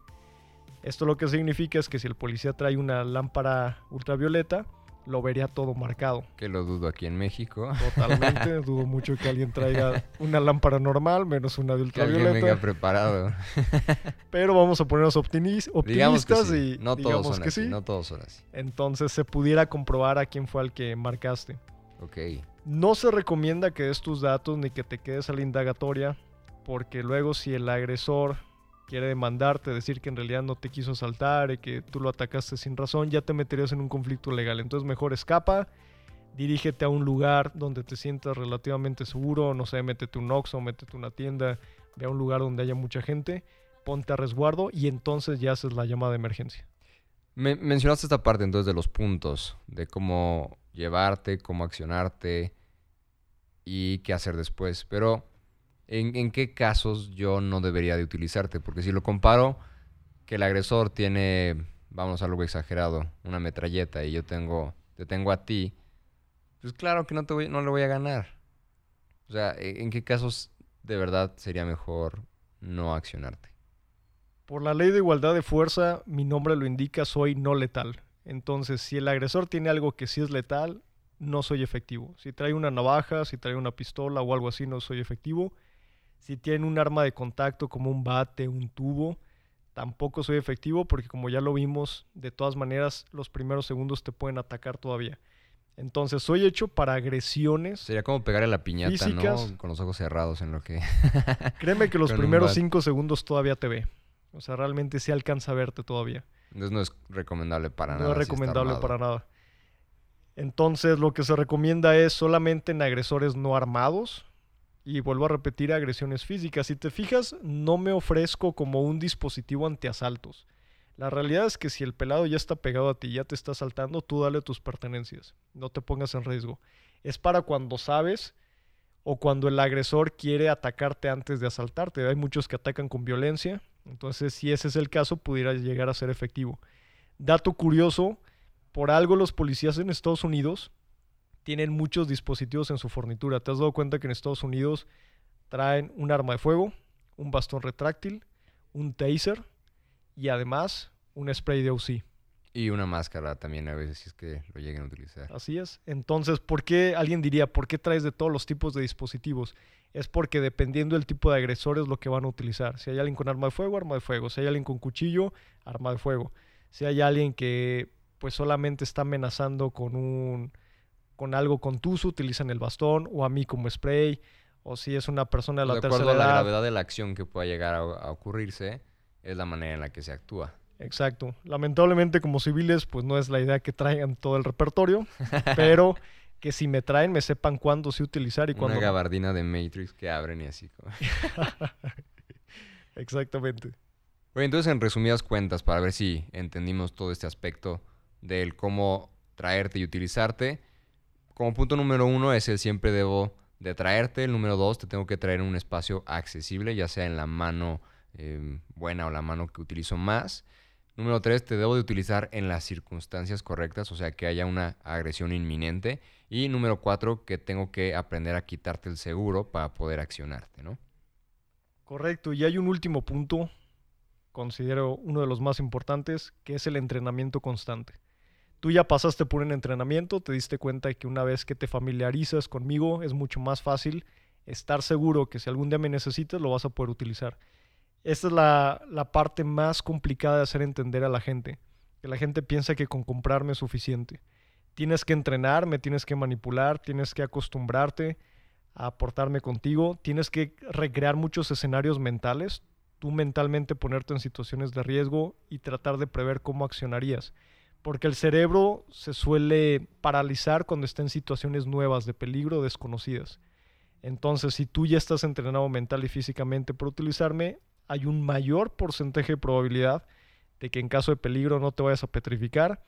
Esto lo que significa es que si el policía trae una lámpara ultravioleta, lo vería todo marcado. Que lo dudo aquí en México. Totalmente, *laughs* dudo mucho que alguien traiga una lámpara normal menos una de ultravioleta. Que venga preparado. *laughs* Pero vamos a ponernos optimistas y no todos son que así, sí. No todos son así. Entonces se pudiera comprobar a quién fue al que marcaste. Ok. No se recomienda que des tus datos ni que te quedes a la indagatoria, porque luego si el agresor quiere demandarte, decir que en realidad no te quiso asaltar y que tú lo atacaste sin razón, ya te meterías en un conflicto legal. Entonces mejor escapa, dirígete a un lugar donde te sientas relativamente seguro, no sé, métete un Oxxo, métete una tienda, ve a un lugar donde haya mucha gente, ponte a resguardo y entonces ya haces la llamada de emergencia. Me mencionaste esta parte entonces de los puntos, de cómo llevarte, cómo accionarte y qué hacer después. Pero, ¿en, qué casos yo no debería de utilizarte? Porque si lo comparo, que el agresor tiene, vamos algo exagerado, una metralleta y yo tengo, te tengo a ti, pues claro que no, te voy, no le voy a ganar. O sea, ¿en qué casos de verdad sería mejor no accionarte? Por la ley de igualdad de fuerza, mi nombre lo indica, soy no letal. Entonces, si el agresor tiene algo que sí es letal, no soy efectivo. Si trae una navaja, si trae una pistola o algo así, no soy efectivo. Si tiene un arma de contacto como un bate, un tubo, tampoco soy efectivo porque como ya lo vimos, de todas maneras los primeros segundos te pueden atacar todavía. Entonces soy hecho para agresiones. Sería como pegarle la piñata, ¿no? Con los ojos cerrados en lo que... *laughs* Créeme que los *laughs* primeros cinco segundos todavía te ve. O sea, realmente sí alcanza a verte todavía. Entonces no es recomendable para nada. No es recomendable para nada. Entonces lo que se recomienda es solamente en agresores no armados. Y vuelvo a repetir agresiones físicas. Si te fijas, no me ofrezco como un dispositivo antiasaltos. La realidad es que si el pelado ya está pegado a ti, ya te está asaltando, tú dale tus pertenencias. No te pongas en riesgo. Es para cuando sabes o cuando el agresor quiere atacarte antes de asaltarte. Hay muchos que atacan con violencia entonces, si ese es el caso, pudiera llegar a ser efectivo. Dato curioso, por algo los policías en Estados Unidos tienen muchos dispositivos en su fornitura. ¿Te has dado cuenta que en Estados Unidos traen un arma de fuego, un bastón retráctil, un taser y además un spray de OC? Y una máscara también a veces si es que lo lleguen a utilizar. Así es. Entonces, ¿por qué alguien diría, ¿por qué traes de todos los tipos de dispositivos? Es porque dependiendo del tipo de agresor es lo que van a utilizar. Si hay alguien con arma de fuego, arma de fuego. Si hay alguien con cuchillo, arma de fuego. Si hay alguien que pues solamente está amenazando con un con algo contuso, utilizan el bastón o a mí como spray. O si es una persona de la tercera edad. De la gravedad de la acción que pueda llegar a ocurrirse, es la manera en la que se actúa. Exacto. Lamentablemente como civiles pues no es la idea que traigan todo el repertorio, *laughs* pero que si me traen me sepan cuándo sí utilizar y cuándo Una gabardina de Matrix que abren y así. como- *laughs* Exactamente. Oye, entonces en resumidas cuentas, para ver si entendimos todo este aspecto del cómo traerte y utilizarte, como punto número uno es el siempre debo de traerte, el número dos te tengo que traer en un espacio accesible, ya sea en la mano eh, buena o la mano que utilizo más. Número tres, te debo de utilizar en las circunstancias correctas, o sea, que haya una agresión inminente. Y número cuatro, que tengo que aprender a quitarte el seguro para poder accionarte, ¿no? Correcto. Y hay un último punto, considero uno de los más importantes, que es el entrenamiento constante. Tú ya pasaste por un entrenamiento, te diste cuenta que una vez que te familiarizas conmigo es mucho más fácil estar seguro que si algún día me necesitas lo vas a poder utilizar. Esta es la, la parte más complicada de hacer entender a la gente, que la gente piensa que con comprarme es suficiente. Tienes que entrenar, me tienes que manipular, tienes que acostumbrarte a aportarme contigo, tienes que recrear muchos escenarios mentales, tú mentalmente ponerte en situaciones de riesgo y tratar de prever cómo accionarías. Porque el cerebro se suele paralizar cuando está en situaciones nuevas, de peligro, desconocidas. Entonces, si tú ya estás entrenado mental y físicamente por utilizarme, hay un mayor porcentaje de probabilidad de que en caso de peligro no te vayas a petrificar,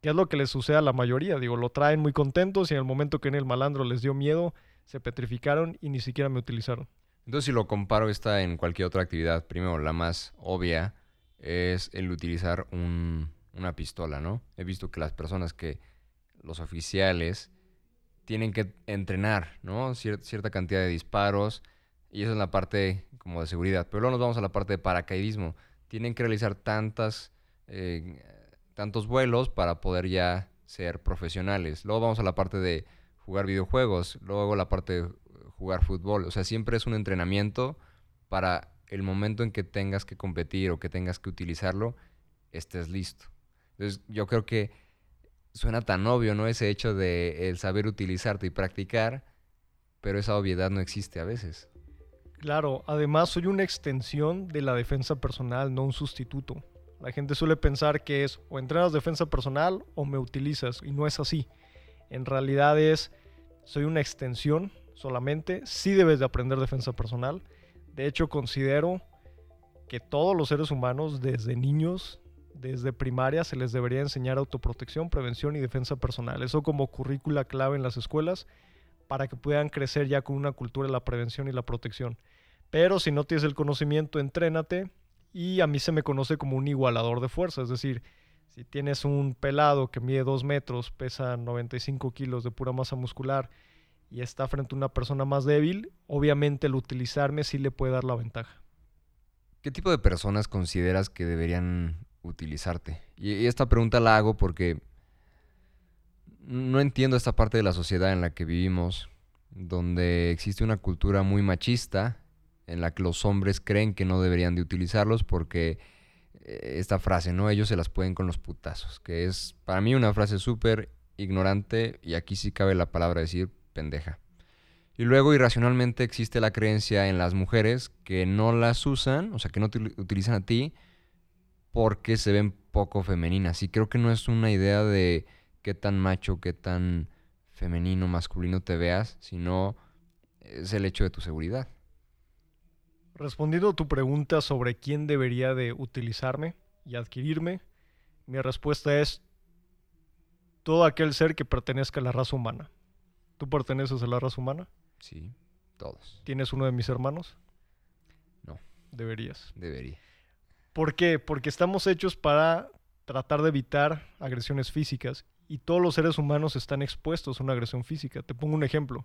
que es lo que les sucede a la mayoría. Digo, lo traen muy contentos y en el momento que en el malandro les dio miedo, se petrificaron y ni siquiera me utilizaron. Entonces, si lo comparo esta en cualquier otra actividad, primero la más obvia es el utilizar un- una pistola, ¿no? He visto que las personas que, los oficiales, tienen que entrenar, ¿no? Cier- cierta cantidad de disparos y esa es la parte como de seguridad. Pero luego nos vamos a la parte de paracaidismo. Tienen que realizar tantas, eh, tantos vuelos para poder ya ser profesionales. Luego vamos a la parte de jugar videojuegos, luego la parte de jugar fútbol. O sea, siempre es un entrenamiento para el momento en que tengas que competir o que tengas que utilizarlo, estés listo. Entonces, yo creo que suena tan obvio, ¿no? Ese hecho de el saber utilizarte y practicar, pero esa obviedad no existe a veces. Claro, además soy una extensión de la defensa personal, no un sustituto. La gente suele pensar que es o entrenas defensa personal o me utilizas y no es así. En realidad es, soy una extensión solamente, sí debes de aprender defensa personal. De hecho, considero que todos los seres humanos, desde niños, desde primaria, se les debería enseñar autoprotección, prevención y defensa personal. Eso como currícula clave en las escuelas para que puedan crecer ya con una cultura de la prevención y la protección. Pero si no tienes el conocimiento, entrénate. Y a mí se me conoce como un igualador de fuerza. Es decir, si tienes un pelado que mide 2 metros, pesa 95 kilos de pura masa muscular y está frente a una persona más débil, obviamente el utilizarme sí le puede dar la ventaja. ¿Qué tipo de personas consideras que deberían utilizarte? Y, esta pregunta la hago porque no entiendo esta parte de la sociedad en la que vivimos, donde existe una cultura muy machista, en la que los hombres creen que no deberían de utilizarlos porque eh, esta frase, ¿no? Ellos se las pueden con los putazos, que es para mí una frase súper ignorante y aquí sí cabe la palabra decir pendeja. Y luego irracionalmente existe la creencia en las mujeres que no las usan, o sea, que no te utilizan a ti porque se ven poco femeninas. Y creo que no es una idea de qué tan macho, qué tan femenino, masculino te veas, sino es el hecho de tu seguridad. Respondiendo a tu pregunta sobre quién debería de utilizarme y adquirirme, mi respuesta es todo aquel ser que pertenezca a la raza humana. ¿Tú perteneces a la raza humana? Sí, todos. ¿Tienes uno de mis hermanos? No. Deberías. Debería. ¿Por qué? Porque estamos hechos para tratar de evitar agresiones físicas y todos los seres humanos están expuestos a una agresión física. Te pongo un ejemplo.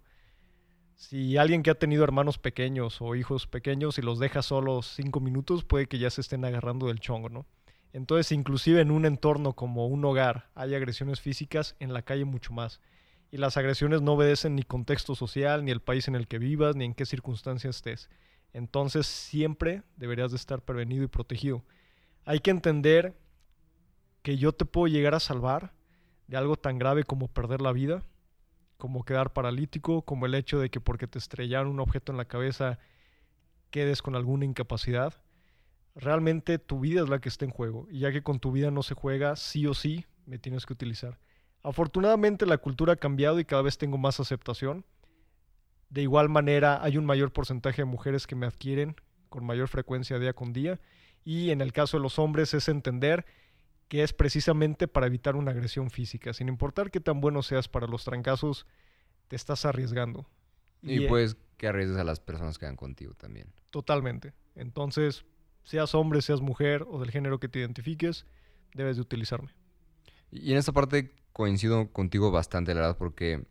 Si alguien que ha tenido hermanos pequeños o hijos pequeños y los deja solos cinco minutos, puede que ya se estén agarrando del chongo, ¿no? Entonces, inclusive en un entorno como un hogar hay agresiones físicas, en la calle mucho más. Y las agresiones no obedecen ni contexto social, ni el país en el que vivas, ni en qué circunstancias estés. Entonces, siempre deberías de estar prevenido y protegido. Hay que entender que yo te puedo llegar a salvar de algo tan grave como perder la vida, como quedar paralítico, como el hecho de que porque te estrellaron un objeto en la cabeza quedes con alguna incapacidad. Realmente tu vida es la que está en juego. Y ya que con tu vida no se juega, sí o sí me tienes que utilizar. Afortunadamente la cultura ha cambiado y cada vez tengo más aceptación. De igual manera hay un mayor porcentaje de mujeres que me adquieren con mayor frecuencia día con día. Y en el caso de los hombres es entender que es precisamente para evitar una agresión física. Sin importar qué tan bueno seas para los trancazos, te estás arriesgando. Y, pues que arriesgues a las personas que van contigo también. Totalmente. Entonces, seas hombre, seas mujer o del género que te identifiques, debes de utilizarme. Y en esta parte coincido contigo bastante, la verdad, porque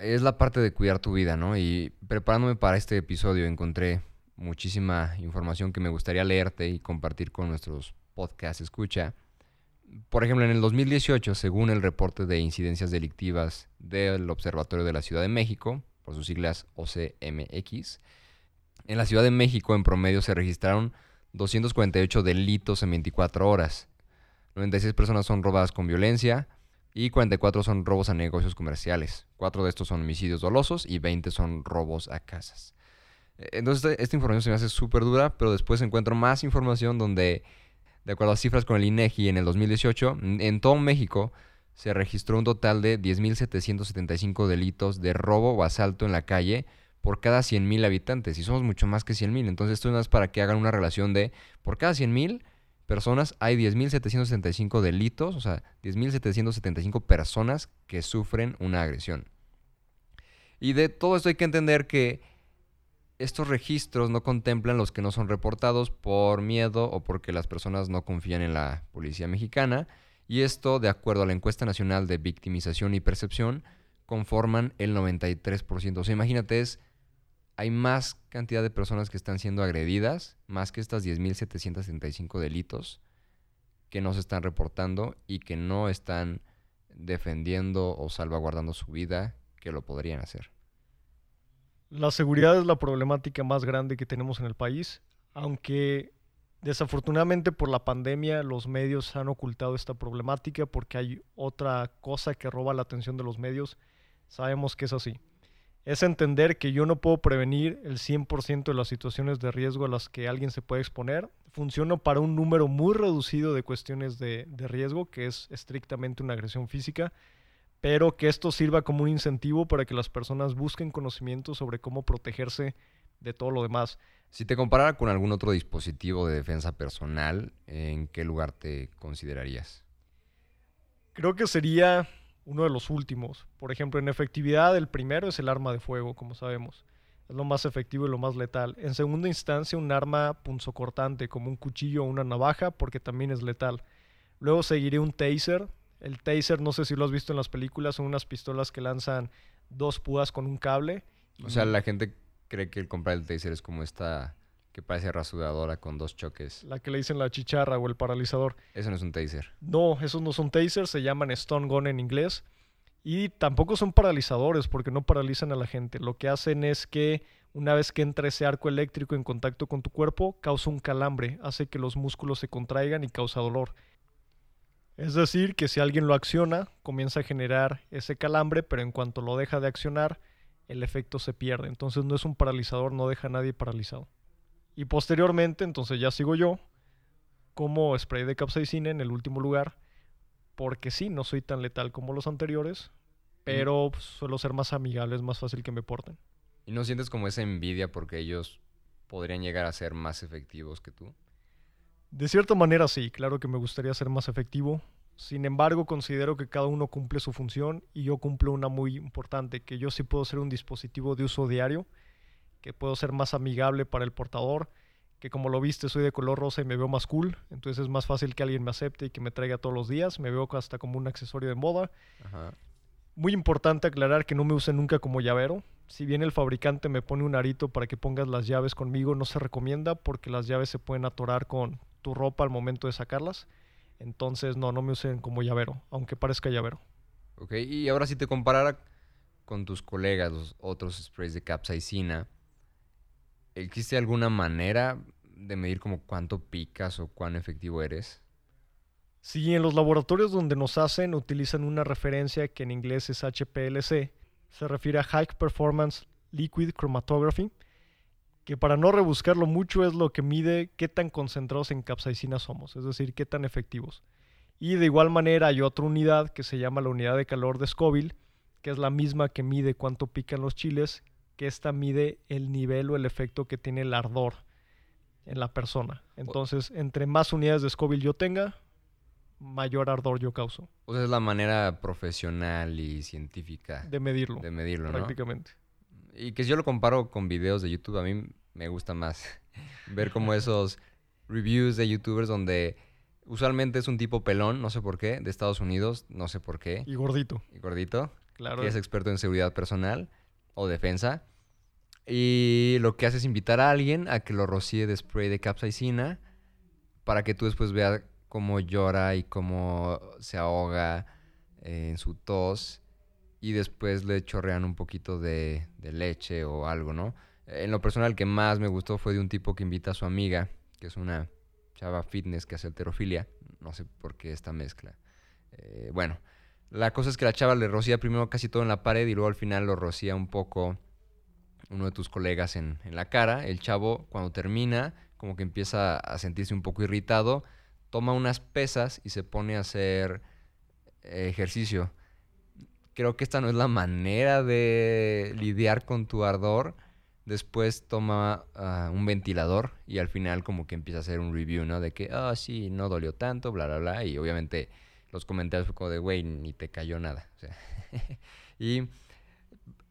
es la parte de cuidar tu vida, ¿no? Y preparándome para este episodio encontré muchísima información que me gustaría leerte y compartir con nuestros podcast escucha. Por ejemplo, en el 2018, según el reporte de incidencias delictivas del Observatorio de la Ciudad de México, por sus siglas OCMX, en la Ciudad de México en promedio se registraron 248 delitos en 24 horas. 96 personas son robadas con violencia y 44 son robos a negocios comerciales. Cuatro de estos son homicidios dolosos y 20 son robos a casas. Entonces, esta información se me hace súper dura, pero después encuentro más información donde de acuerdo a cifras con el INEGI en el 2018, en todo México se registró un total de 10.775 delitos de robo o asalto en la calle por cada 100.000 habitantes. Y somos mucho más que 100.000. Entonces esto es para que hagan una relación de por cada 100.000 personas hay 10.775 delitos, o sea, 10.775 personas que sufren una agresión. Y de todo esto hay que entender que estos registros no contemplan los que no son reportados por miedo o porque las personas no confían en la policía mexicana. Y esto, de acuerdo a la encuesta nacional de victimización y percepción, conforman el 93%. O sea, imagínate, es, hay más cantidad de personas que están siendo agredidas, más que estas 10.775 delitos que no se están reportando y que no están defendiendo o salvaguardando su vida, que lo podrían hacer. La seguridad es la problemática más grande que tenemos en el país, aunque desafortunadamente por la pandemia los medios han ocultado esta problemática porque hay otra cosa que roba la atención de los medios. Sabemos que es así. Es entender que yo no puedo prevenir el 100% de las situaciones de riesgo a las que alguien se puede exponer. Funciono para un número muy reducido de cuestiones de, de riesgo, que es estrictamente una agresión física pero que esto sirva como un incentivo para que las personas busquen conocimiento sobre cómo protegerse de todo lo demás. Si te comparara con algún otro dispositivo de defensa personal, ¿en qué lugar te considerarías? Creo que sería uno de los últimos. Por ejemplo, en efectividad el primero es el arma de fuego, como sabemos. Es lo más efectivo y lo más letal. En segunda instancia, un arma punzocortante, como un cuchillo o una navaja, porque también es letal. Luego seguiría un taser, el taser, no sé si lo has visto en las películas, son unas pistolas que lanzan dos púas con un cable. O sea, la gente cree que el comprar el taser es como esta que parece rasudadora con dos choques. La que le dicen la chicharra o el paralizador. Eso no es un taser. No, esos no son tasers, se llaman stone gun en inglés. Y tampoco son paralizadores porque no paralizan a la gente. Lo que hacen es que una vez que entra ese arco eléctrico en contacto con tu cuerpo, causa un calambre, hace que los músculos se contraigan y causa dolor. Es decir, que si alguien lo acciona, comienza a generar ese calambre, pero en cuanto lo deja de accionar, el efecto se pierde. Entonces no es un paralizador, no deja a nadie paralizado. Y posteriormente, entonces ya sigo yo, como spray de capsaicina en el último lugar, porque sí, no soy tan letal como los anteriores, pero suelo ser más amigable, es más fácil que me porten. ¿Y no sientes como esa envidia porque ellos podrían llegar a ser más efectivos que tú? De cierta manera sí, claro que me gustaría ser más efectivo. Sin embargo, considero que cada uno cumple su función y yo cumplo una muy importante, que yo sí puedo ser un dispositivo de uso diario, que puedo ser más amigable para el portador, que como lo viste soy de color rosa y me veo más cool, entonces es más fácil que alguien me acepte y que me traiga todos los días, me veo hasta como un accesorio de moda. Muy importante aclarar que no me use nunca como llavero. Si bien el fabricante me pone un arito para que pongas las llaves conmigo, no se recomienda porque las llaves se pueden atorar con, tu ropa al momento de sacarlas. Entonces, no, no me usen como llavero, aunque parezca llavero. Ok, y ahora si te comparara con tus colegas, los otros sprays de capsaicina, ¿existe alguna manera de medir como cuánto picas o cuán efectivo eres? Sí, en los laboratorios donde nos hacen utilizan una referencia que en inglés es HPLC, se refiere a High Performance Liquid Chromatography, que para no rebuscarlo mucho es lo que mide qué tan concentrados en capsaicina somos, es decir, qué tan efectivos. Y de igual manera hay otra unidad que se llama la unidad de calor de Scoville, que es la misma que mide cuánto pican los chiles, que esta mide el nivel o el efecto que tiene el ardor en la persona. Entonces, entre más unidades de Scoville yo tenga, mayor ardor yo causo. O sea, es la manera profesional y científica de medirlo. De medirlo, prácticamente. Y que si yo lo comparo con videos de YouTube, a mí me gusta más *laughs* ver como esos reviews de youtubers donde usualmente es un tipo pelón, no sé por qué, de Estados Unidos, no sé por qué. Y gordito. Y gordito. Claro. Que es experto en seguridad personal o defensa. Y lo que hace es invitar a alguien a que lo rocíe de spray de capsaicina para que tú después veas cómo llora y cómo se ahoga en su tos. Y después le chorrean un poquito de, de leche o algo, ¿no? En lo personal, que más me gustó fue de un tipo que invita a su amiga, que es una chava fitness que hace alterofilia. No sé por qué esta mezcla. Eh, bueno, la cosa es que la chava le rocía primero casi todo en la pared y luego al final lo rocía un poco uno de tus colegas en, la cara. El chavo, cuando termina, como que empieza a sentirse un poco irritado, toma unas pesas y se pone a hacer ejercicio. Creo que esta no es la manera de lidiar con tu ardor. Después toma ah, un ventilador y al final como que empieza a hacer un review, ¿no? De que, ah, sí, no dolió tanto, bla, bla, bla. Y obviamente los comentarios fue como de, güey, ni te cayó nada. *laughs* y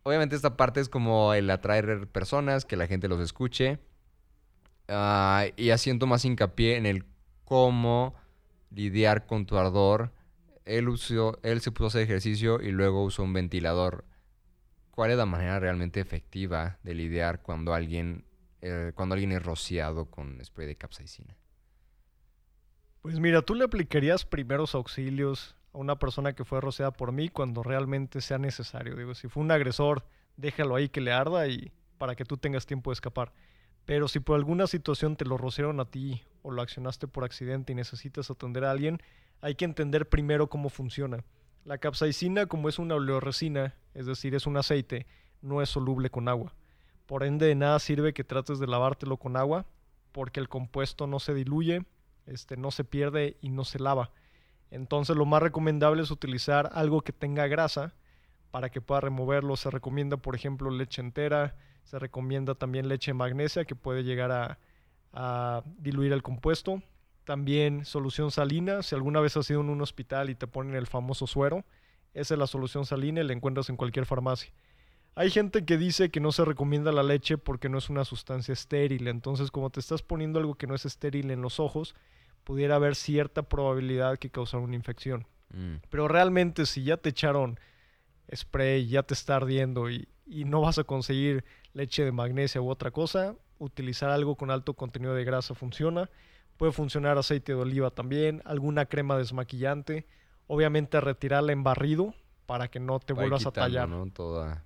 obviamente esta parte es como el atraer personas, que la gente los escuche. Ah, y haciendo más hincapié en el cómo lidiar con tu ardor. Él, usó, él se puso a hacer ejercicio y luego usó un ventilador. ¿Cuál es la manera realmente efectiva de lidiar cuando alguien, eh, cuando alguien es rociado con spray de capsaicina? Pues mira, tú le aplicarías primeros auxilios una persona que fue rociada por mí cuando realmente sea necesario. Digo, si fue un agresor, déjalo ahí que le arda y para que tú tengas tiempo de escapar. Pero si por alguna situación te lo rociaron a ti o lo accionaste por accidente y necesitas atender a alguien, hay que entender primero cómo funciona. La capsaicina, como es una oleoresina, es decir, es un aceite, no es soluble con agua. Por ende, de nada sirve que trates de lavártelo con agua, porque el compuesto no se diluye, este, no se pierde y no se lava. Entonces lo más recomendable es utilizar algo que tenga grasa para que pueda removerlo. Se recomienda, por ejemplo, leche entera, se recomienda también leche magnesia que puede llegar a, diluir el compuesto. También solución salina, si alguna vez has ido en un hospital y te ponen el famoso suero, esa es la solución salina y la encuentras en cualquier farmacia. Hay gente que dice que no se recomienda la leche porque no es una sustancia estéril, entonces como te estás poniendo algo que no es estéril en los ojos, pudiera haber cierta probabilidad que causara una infección. Mm. Pero realmente si ya te echaron spray, ya te está ardiendo y, no vas a conseguir leche de magnesia u otra cosa, utilizar algo con alto contenido de grasa funciona. Puede funcionar aceite de oliva también, alguna crema desmaquillante. Obviamente retirarla en barrido para que no te vuelvas a tallar.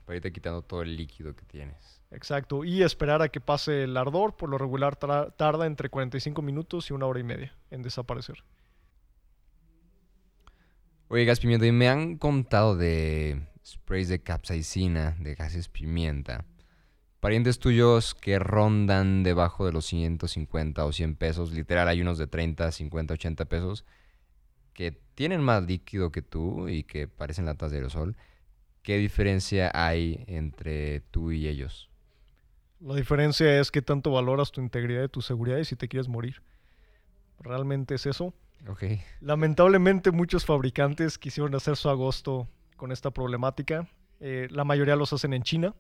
para irte quitando todo el líquido que tienes. Exacto, y esperar a que pase el ardor, por lo regular tarda entre 45 minutos y una hora y media en desaparecer. Oye, gas pimienta, y me han contado de sprays de capsaicina, de gases pimienta. Parientes tuyos que rondan debajo de los 150 o 100 pesos, literal hay unos de 30, 50, 80 pesos, que tienen más líquido que tú y que parecen latas de aerosol. ¿Qué diferencia hay entre tú y ellos? La diferencia es que tanto valoras tu integridad y tu seguridad y si te quieres morir. Realmente es eso. Okay. Lamentablemente muchos fabricantes quisieron hacer su agosto con esta problemática. Eh, la mayoría los hacen en China.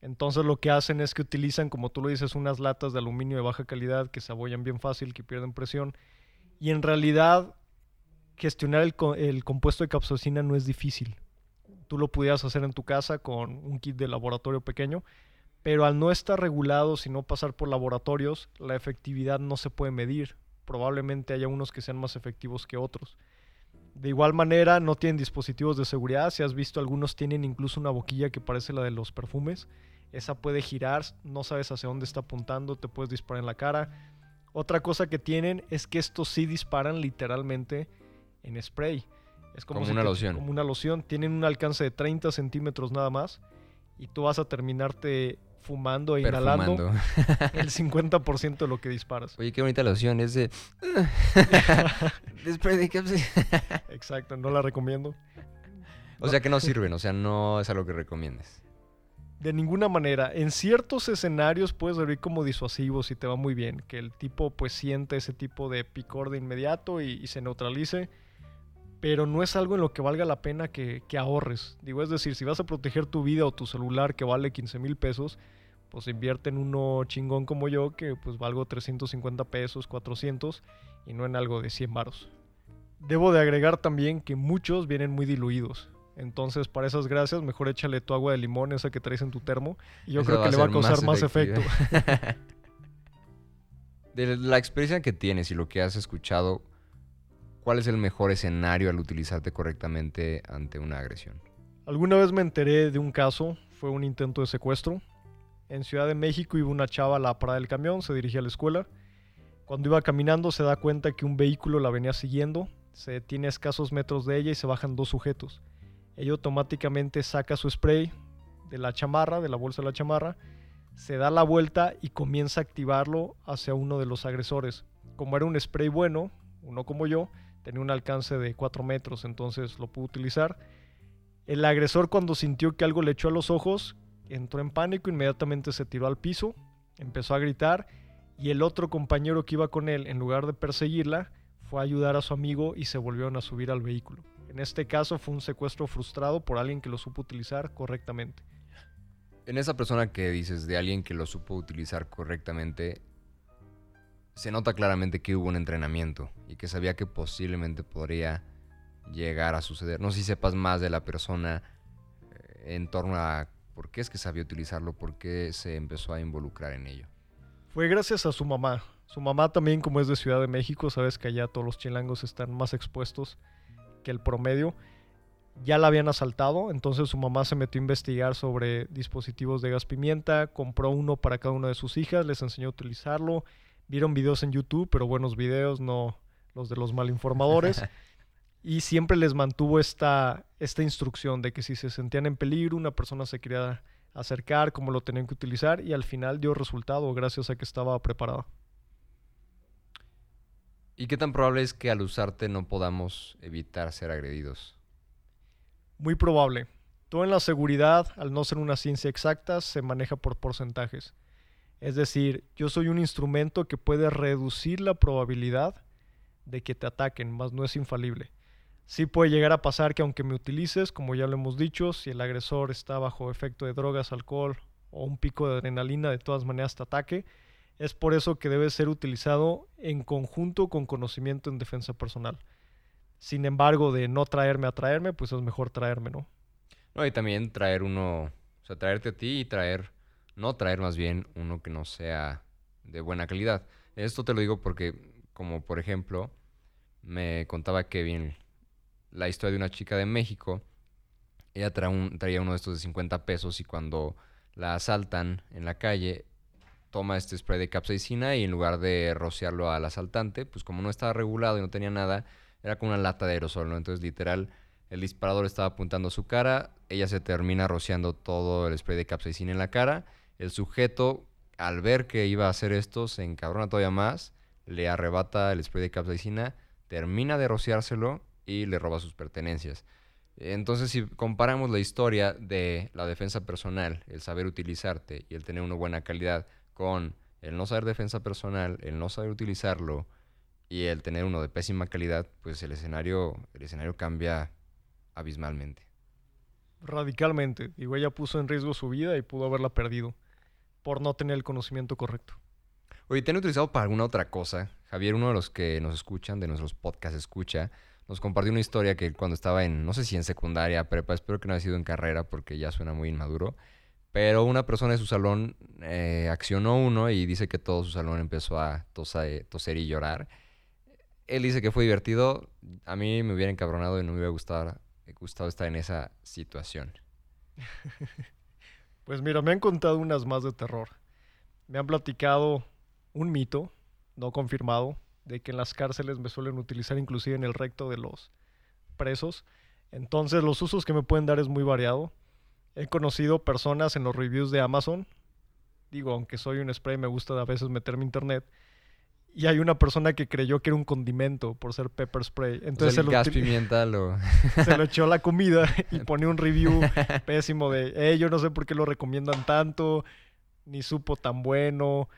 Entonces lo que hacen es que utilizan, como tú lo dices, unas latas de aluminio de baja calidad que se abollan bien fácil, que pierden presión. Y en realidad gestionar el, el compuesto de capsaicina no es difícil. Tú lo pudieras hacer en tu casa con un kit de laboratorio pequeño pero al no estar regulado, y no pasar por laboratorios, la efectividad no se puede medir. Probablemente haya unos que sean más efectivos que otros. De igual manera, no tienen dispositivos de seguridad. Si has visto, algunos tienen incluso una boquilla que parece la de los perfumes. Esa puede girar, no sabes hacia dónde está apuntando, te puedes disparar en la cara. Otra cosa que tienen es que estos sí disparan literalmente en spray. Es como, una loción. Como una loción. Tienen un alcance de 30 centímetros nada más. Y tú vas a terminarte fumando e inhalando *laughs* el *laughs* 50% de lo que disparas. Oye, qué bonita loción, es de... *laughs* Exacto, no la recomiendo. O sea que no sirven, o sea, no es algo que recomiendes. De ninguna manera. En ciertos escenarios puede servir como disuasivo si te va muy bien. Que el tipo pues siente ese tipo de picor de inmediato y, se neutralice. Pero no es algo en lo que valga la pena que, que, ahorres. Digo, es decir, si vas a proteger tu vida o tu celular que vale 15 mil pesos, pues invierte en uno chingón como yo que pues valgo 350 pesos, 400 y no en algo de 100 varos. Debo de agregar también que muchos vienen muy diluidos. Entonces, para esas gracias, mejor échale tu agua de limón, esa que traes en tu termo. Y yo creo que le va a causar más, efecto. *laughs* de la experiencia que tienes y lo que has escuchado, ¿cuál es el mejor escenario al utilizarte correctamente ante una agresión? Alguna vez me enteré de un caso, fue un intento de secuestro. En Ciudad de México iba una chava a la parada del camión, se dirigía a la escuela. Cuando iba caminando se da cuenta que un vehículo la venía siguiendo, se detiene a escasos metros de ella y se bajan dos sujetos ella automáticamente saca su spray de la chamarra, de la bolsa de la chamarra, se da la vuelta y comienza a activarlo hacia uno de los agresores. Como era un spray bueno, uno como yo, tenía un alcance de 4 metros, entonces lo pudo utilizar. El agresor cuando sintió que algo le echó a los ojos, entró en pánico, inmediatamente se tiró al piso, empezó a gritar y el otro compañero que iba con él, en lugar de perseguirla, fue a ayudar a su amigo y se volvieron a subir al vehículo. En este caso fue un secuestro frustrado por alguien que lo supo utilizar correctamente. En esa persona que dices de alguien que lo supo utilizar correctamente, se nota claramente que hubo un entrenamiento y que sabía que posiblemente podría llegar a suceder. No sé si sepas más de la persona eh, en torno a por qué es que sabía utilizarlo, por qué se empezó a involucrar en ello. Fue gracias a su mamá. Su mamá también, como es de Ciudad de México, sabes que allá todos los chilangos están más expuestos que el promedio, ya la habían asaltado, entonces su mamá se metió a investigar sobre dispositivos de gas pimienta, compró uno para cada una de sus hijas, les enseñó a utilizarlo, vieron videos en YouTube, pero buenos videos, no los de los malinformadores, *laughs* y siempre les mantuvo esta, esta instrucción de que si se sentían en peligro, una persona se quería acercar, cómo lo tenían que utilizar, y al final dio resultado gracias a que estaba preparada. ¿Y qué tan probable es que al usarte no podamos evitar ser agredidos? Muy probable. Todo en la seguridad, al no ser una ciencia exacta, se maneja por porcentajes. Es decir, yo soy un instrumento que puede reducir la probabilidad de que te ataquen, mas no es infalible. Sí puede llegar a pasar que aunque me utilices, como ya lo hemos dicho, si el agresor está bajo efecto de drogas, alcohol o un pico de adrenalina, de todas maneras te ataque, es por eso que debe ser utilizado en conjunto con conocimiento en defensa personal. Sin embargo, de no traerme a traerme, pues es mejor traerme, ¿no? No, y también traer uno, o sea, traerte a ti y traer, no traer más bien uno que no sea de buena calidad. Esto te lo digo porque, como por ejemplo, me contaba Kevin la historia de una chica de México. Ella traía uno de estos de 50 pesos y cuando la asaltan en la calle, toma este spray de capsaicina y en lugar de rociarlo al asaltante, pues como no estaba regulado y no tenía nada, era como una lata de aerosol, ¿no? Entonces, literal, el disparador estaba apuntando a su cara, ella se termina rociando todo el spray de capsaicina en la cara, el sujeto, al ver que iba a hacer esto, se encabrona todavía más, le arrebata el spray de capsaicina, termina de rociárselo y le roba sus pertenencias. Entonces, si comparamos la historia de la defensa personal, el saber utilizarte y el tener una buena calidad, con el no saber defensa personal, el no saber utilizarlo y el tener uno de pésima calidad, pues el escenario, el escenario cambia abismalmente. Radicalmente. Digo, ella puso en riesgo su vida y pudo haberla perdido por no tener el conocimiento correcto. Oye, ¿te han utilizado para alguna otra cosa? Javier, uno de los que nos escuchan, de nuestros podcasts escucha, nos compartió una historia que cuando estaba en, no sé si en secundaria, prepa, espero que no haya sido en carrera porque ya suena muy inmaduro, pero una persona de su salón eh, accionó uno y dice que todo su salón empezó a toser y llorar. Él dice que fue divertido. A mí me hubiera encabronado y no me hubiera gustado, gustado estar en esa situación. *laughs* pues mira, me han contado unas más de terror. Me han platicado un mito, no confirmado, de que en las cárceles me suelen utilizar inclusive en el recto de los presos. Entonces los usos que me pueden dar es muy variado He conocido personas en los reviews de Amazon digo, aunque soy un spray, me gusta a veces meterme internet. Y hay una persona que creyó que era un condimento por ser pepper spray. Entonces el se, gas lo, pimienta lo... *laughs* *laughs* se lo echó a la comida y *laughs* pone un review pésimo de, eh, yo no sé por qué lo recomiendan tanto, ni supo tan bueno.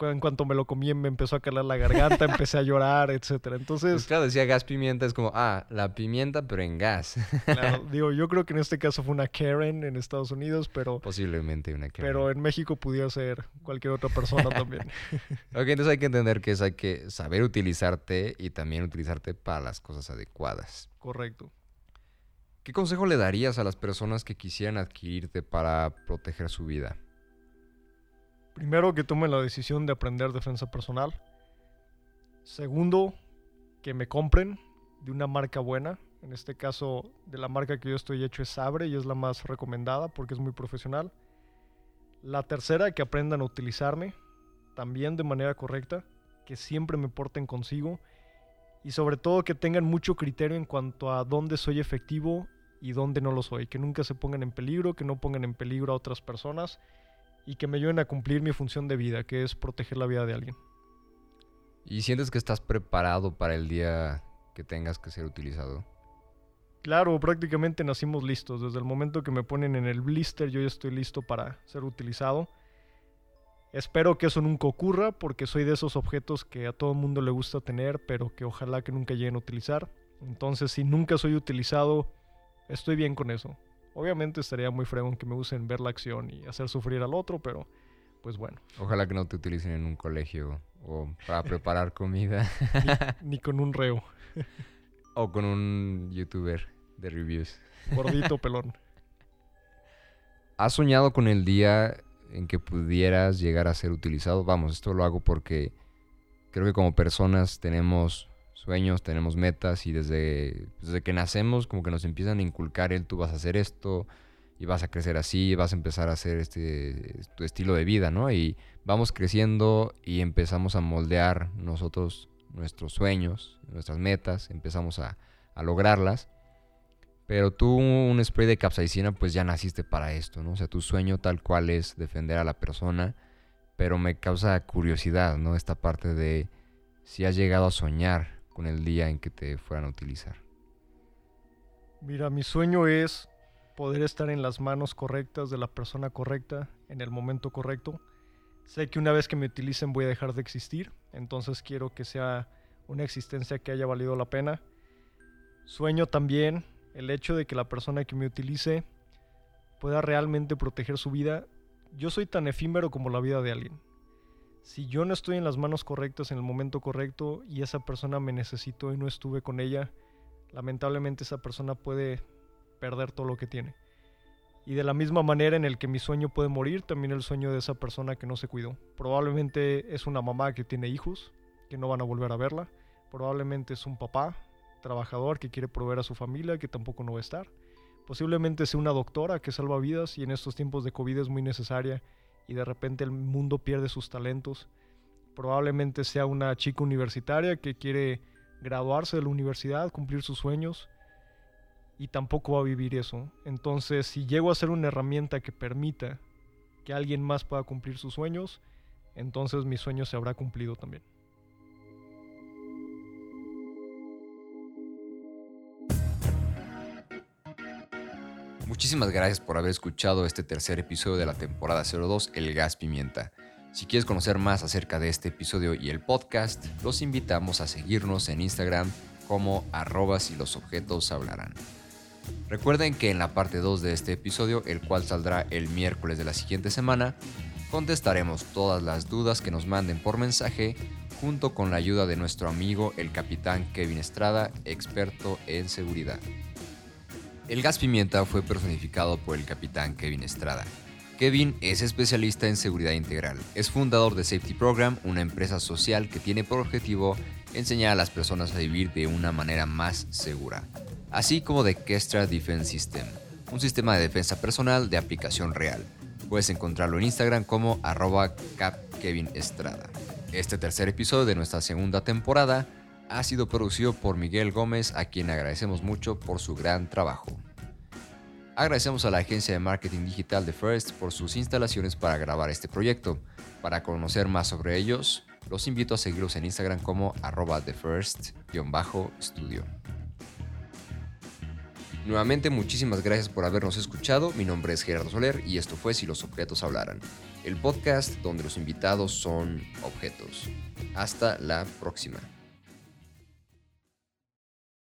En cuanto me lo comí me empezó a calar la garganta, empecé a llorar, etcétera. Entonces, Pues claro, decía gas pimienta, es como, ah, la pimienta pero en gas. claro, *laughs* digo, yo creo que en este caso fue una Karen en Estados Unidos, pero, Posiblemente una que... pero en México pudiera ser cualquier otra persona también. *laughs* Ok, entonces hay que entender que es, hay que saber utilizarte y también utilizarte para las cosas adecuadas. Correcto. ¿Qué consejo le darías a las personas que quisieran adquirirte para proteger su vida? Primero, que tomen la decisión de aprender defensa personal. Segundo, que me compren de una marca buena. En este caso, de la marca que yo estoy hecho es Sabre y es la más recomendada porque es muy profesional. La tercera, que aprendan a utilizarme también de manera correcta, que siempre me porten consigo y sobre todo que tengan mucho criterio en cuanto a dónde soy efectivo y dónde no lo soy, que nunca se pongan en peligro, que no pongan en peligro a otras personas y que me ayuden a cumplir mi función de vida, que es proteger la vida de alguien. ¿Y sientes que estás preparado para el día que tengas que ser utilizado? Claro, prácticamente nacimos listos. Desde el momento que me ponen en el blister, yo ya estoy listo para ser utilizado. Espero que eso nunca ocurra, porque soy de esos objetos que a todo mundo le gusta tener, pero que ojalá que nunca lleguen a utilizar. Entonces, si nunca soy utilizado, estoy bien con eso. Obviamente estaría muy fregón que me usen ver la acción y hacer sufrir al otro, pero pues bueno, Ojalá que no te utilicen en un colegio o para preparar comida *laughs* *laughs* ni con un reo, o con un youtuber de reviews. gordito *laughs* pelón. ¿Has soñado con el día en que pudieras llegar a ser utilizado? Vamos, esto lo hago porque creo que como personas tenemos sueños, tenemos metas y desde, desde que nacemos como que nos empiezan a inculcar el tú vas a hacer esto y vas a crecer así, vas a empezar a hacer este tu estilo de vida, ¿no? Y vamos creciendo y empezamos a moldear nosotros nuestros sueños, nuestras metas, empezamos a, a lograrlas. Pero tú, un spray de capsaicina, pues ya naciste para esto, ¿no? O sea, tu sueño tal cual es defender a la persona, pero me causa curiosidad, ¿no? Esta parte de si has llegado a soñar con el día en que te fueran a utilizar. Mira, mi sueño es poder estar en las manos correctas de la persona correcta en el momento correcto. Sé que una vez que me utilicen voy a dejar de existir, entonces quiero que sea una existencia que haya valido la pena. Sueño también el hecho de que la persona que me utilice pueda realmente proteger su vida. Yo soy tan efímero como la vida de alguien. Si yo no estoy en las manos correctas en el momento correcto y esa persona me necesitó y no estuve con ella, lamentablemente esa persona puede perder todo lo que tiene. Y de la misma manera en el que mi sueño puede morir, también el sueño de esa persona que no se cuidó. Probablemente es una mamá que tiene hijos, que no van a volver a verla. Probablemente es un papá trabajador que quiere proveer a su familia, que tampoco no va a estar. Posiblemente sea una doctora que salva vidas y en estos tiempos de COVID es muy necesaria y de repente el mundo pierde sus talentos. Probablemente sea una chica universitaria que quiere graduarse de la universidad, cumplir sus sueños y tampoco va a vivir eso. Entonces, si llego a ser una herramienta que permita que alguien más pueda cumplir sus sueños, entonces mi sueño se habrá cumplido también. Muchísimas gracias por haber escuchado este tercer episodio de la temporada 02, El Gas Pimienta. Si quieres conocer más acerca de este episodio y el podcast, los invitamos a seguirnos en Instagram como arroba si los objetos hablarán. Recuerden que en la parte 2 de este episodio, el cual saldrá el miércoles de la siguiente semana, contestaremos todas las dudas que nos manden por mensaje junto con la ayuda de nuestro amigo el capitán Kevin Estrada, experto en seguridad. El gas pimienta fue personificado por el capitán Kevin Estrada. Kevin es especialista en seguridad integral. Es fundador de Safety Program, una empresa social que tiene por objetivo enseñar a las personas a vivir de una manera más segura. Así como de Kestra Defense System, un sistema de defensa personal de aplicación real. Puedes encontrarlo en Instagram como arroba capkevinestrada. Este tercer episodio de nuestra segunda temporada ha sido producido por Miguel Gómez, a quien agradecemos mucho por su gran trabajo. Agradecemos a la agencia de marketing digital de First por sus instalaciones para grabar este proyecto. Para conocer más sobre ellos, los invito a seguirlos en Instagram como arroba thefirst-studio. Nuevamente, muchísimas gracias por habernos escuchado. Mi nombre es Gerardo Soler y esto fue Si los objetos hablaran, el podcast donde los invitados son objetos. Hasta la próxima.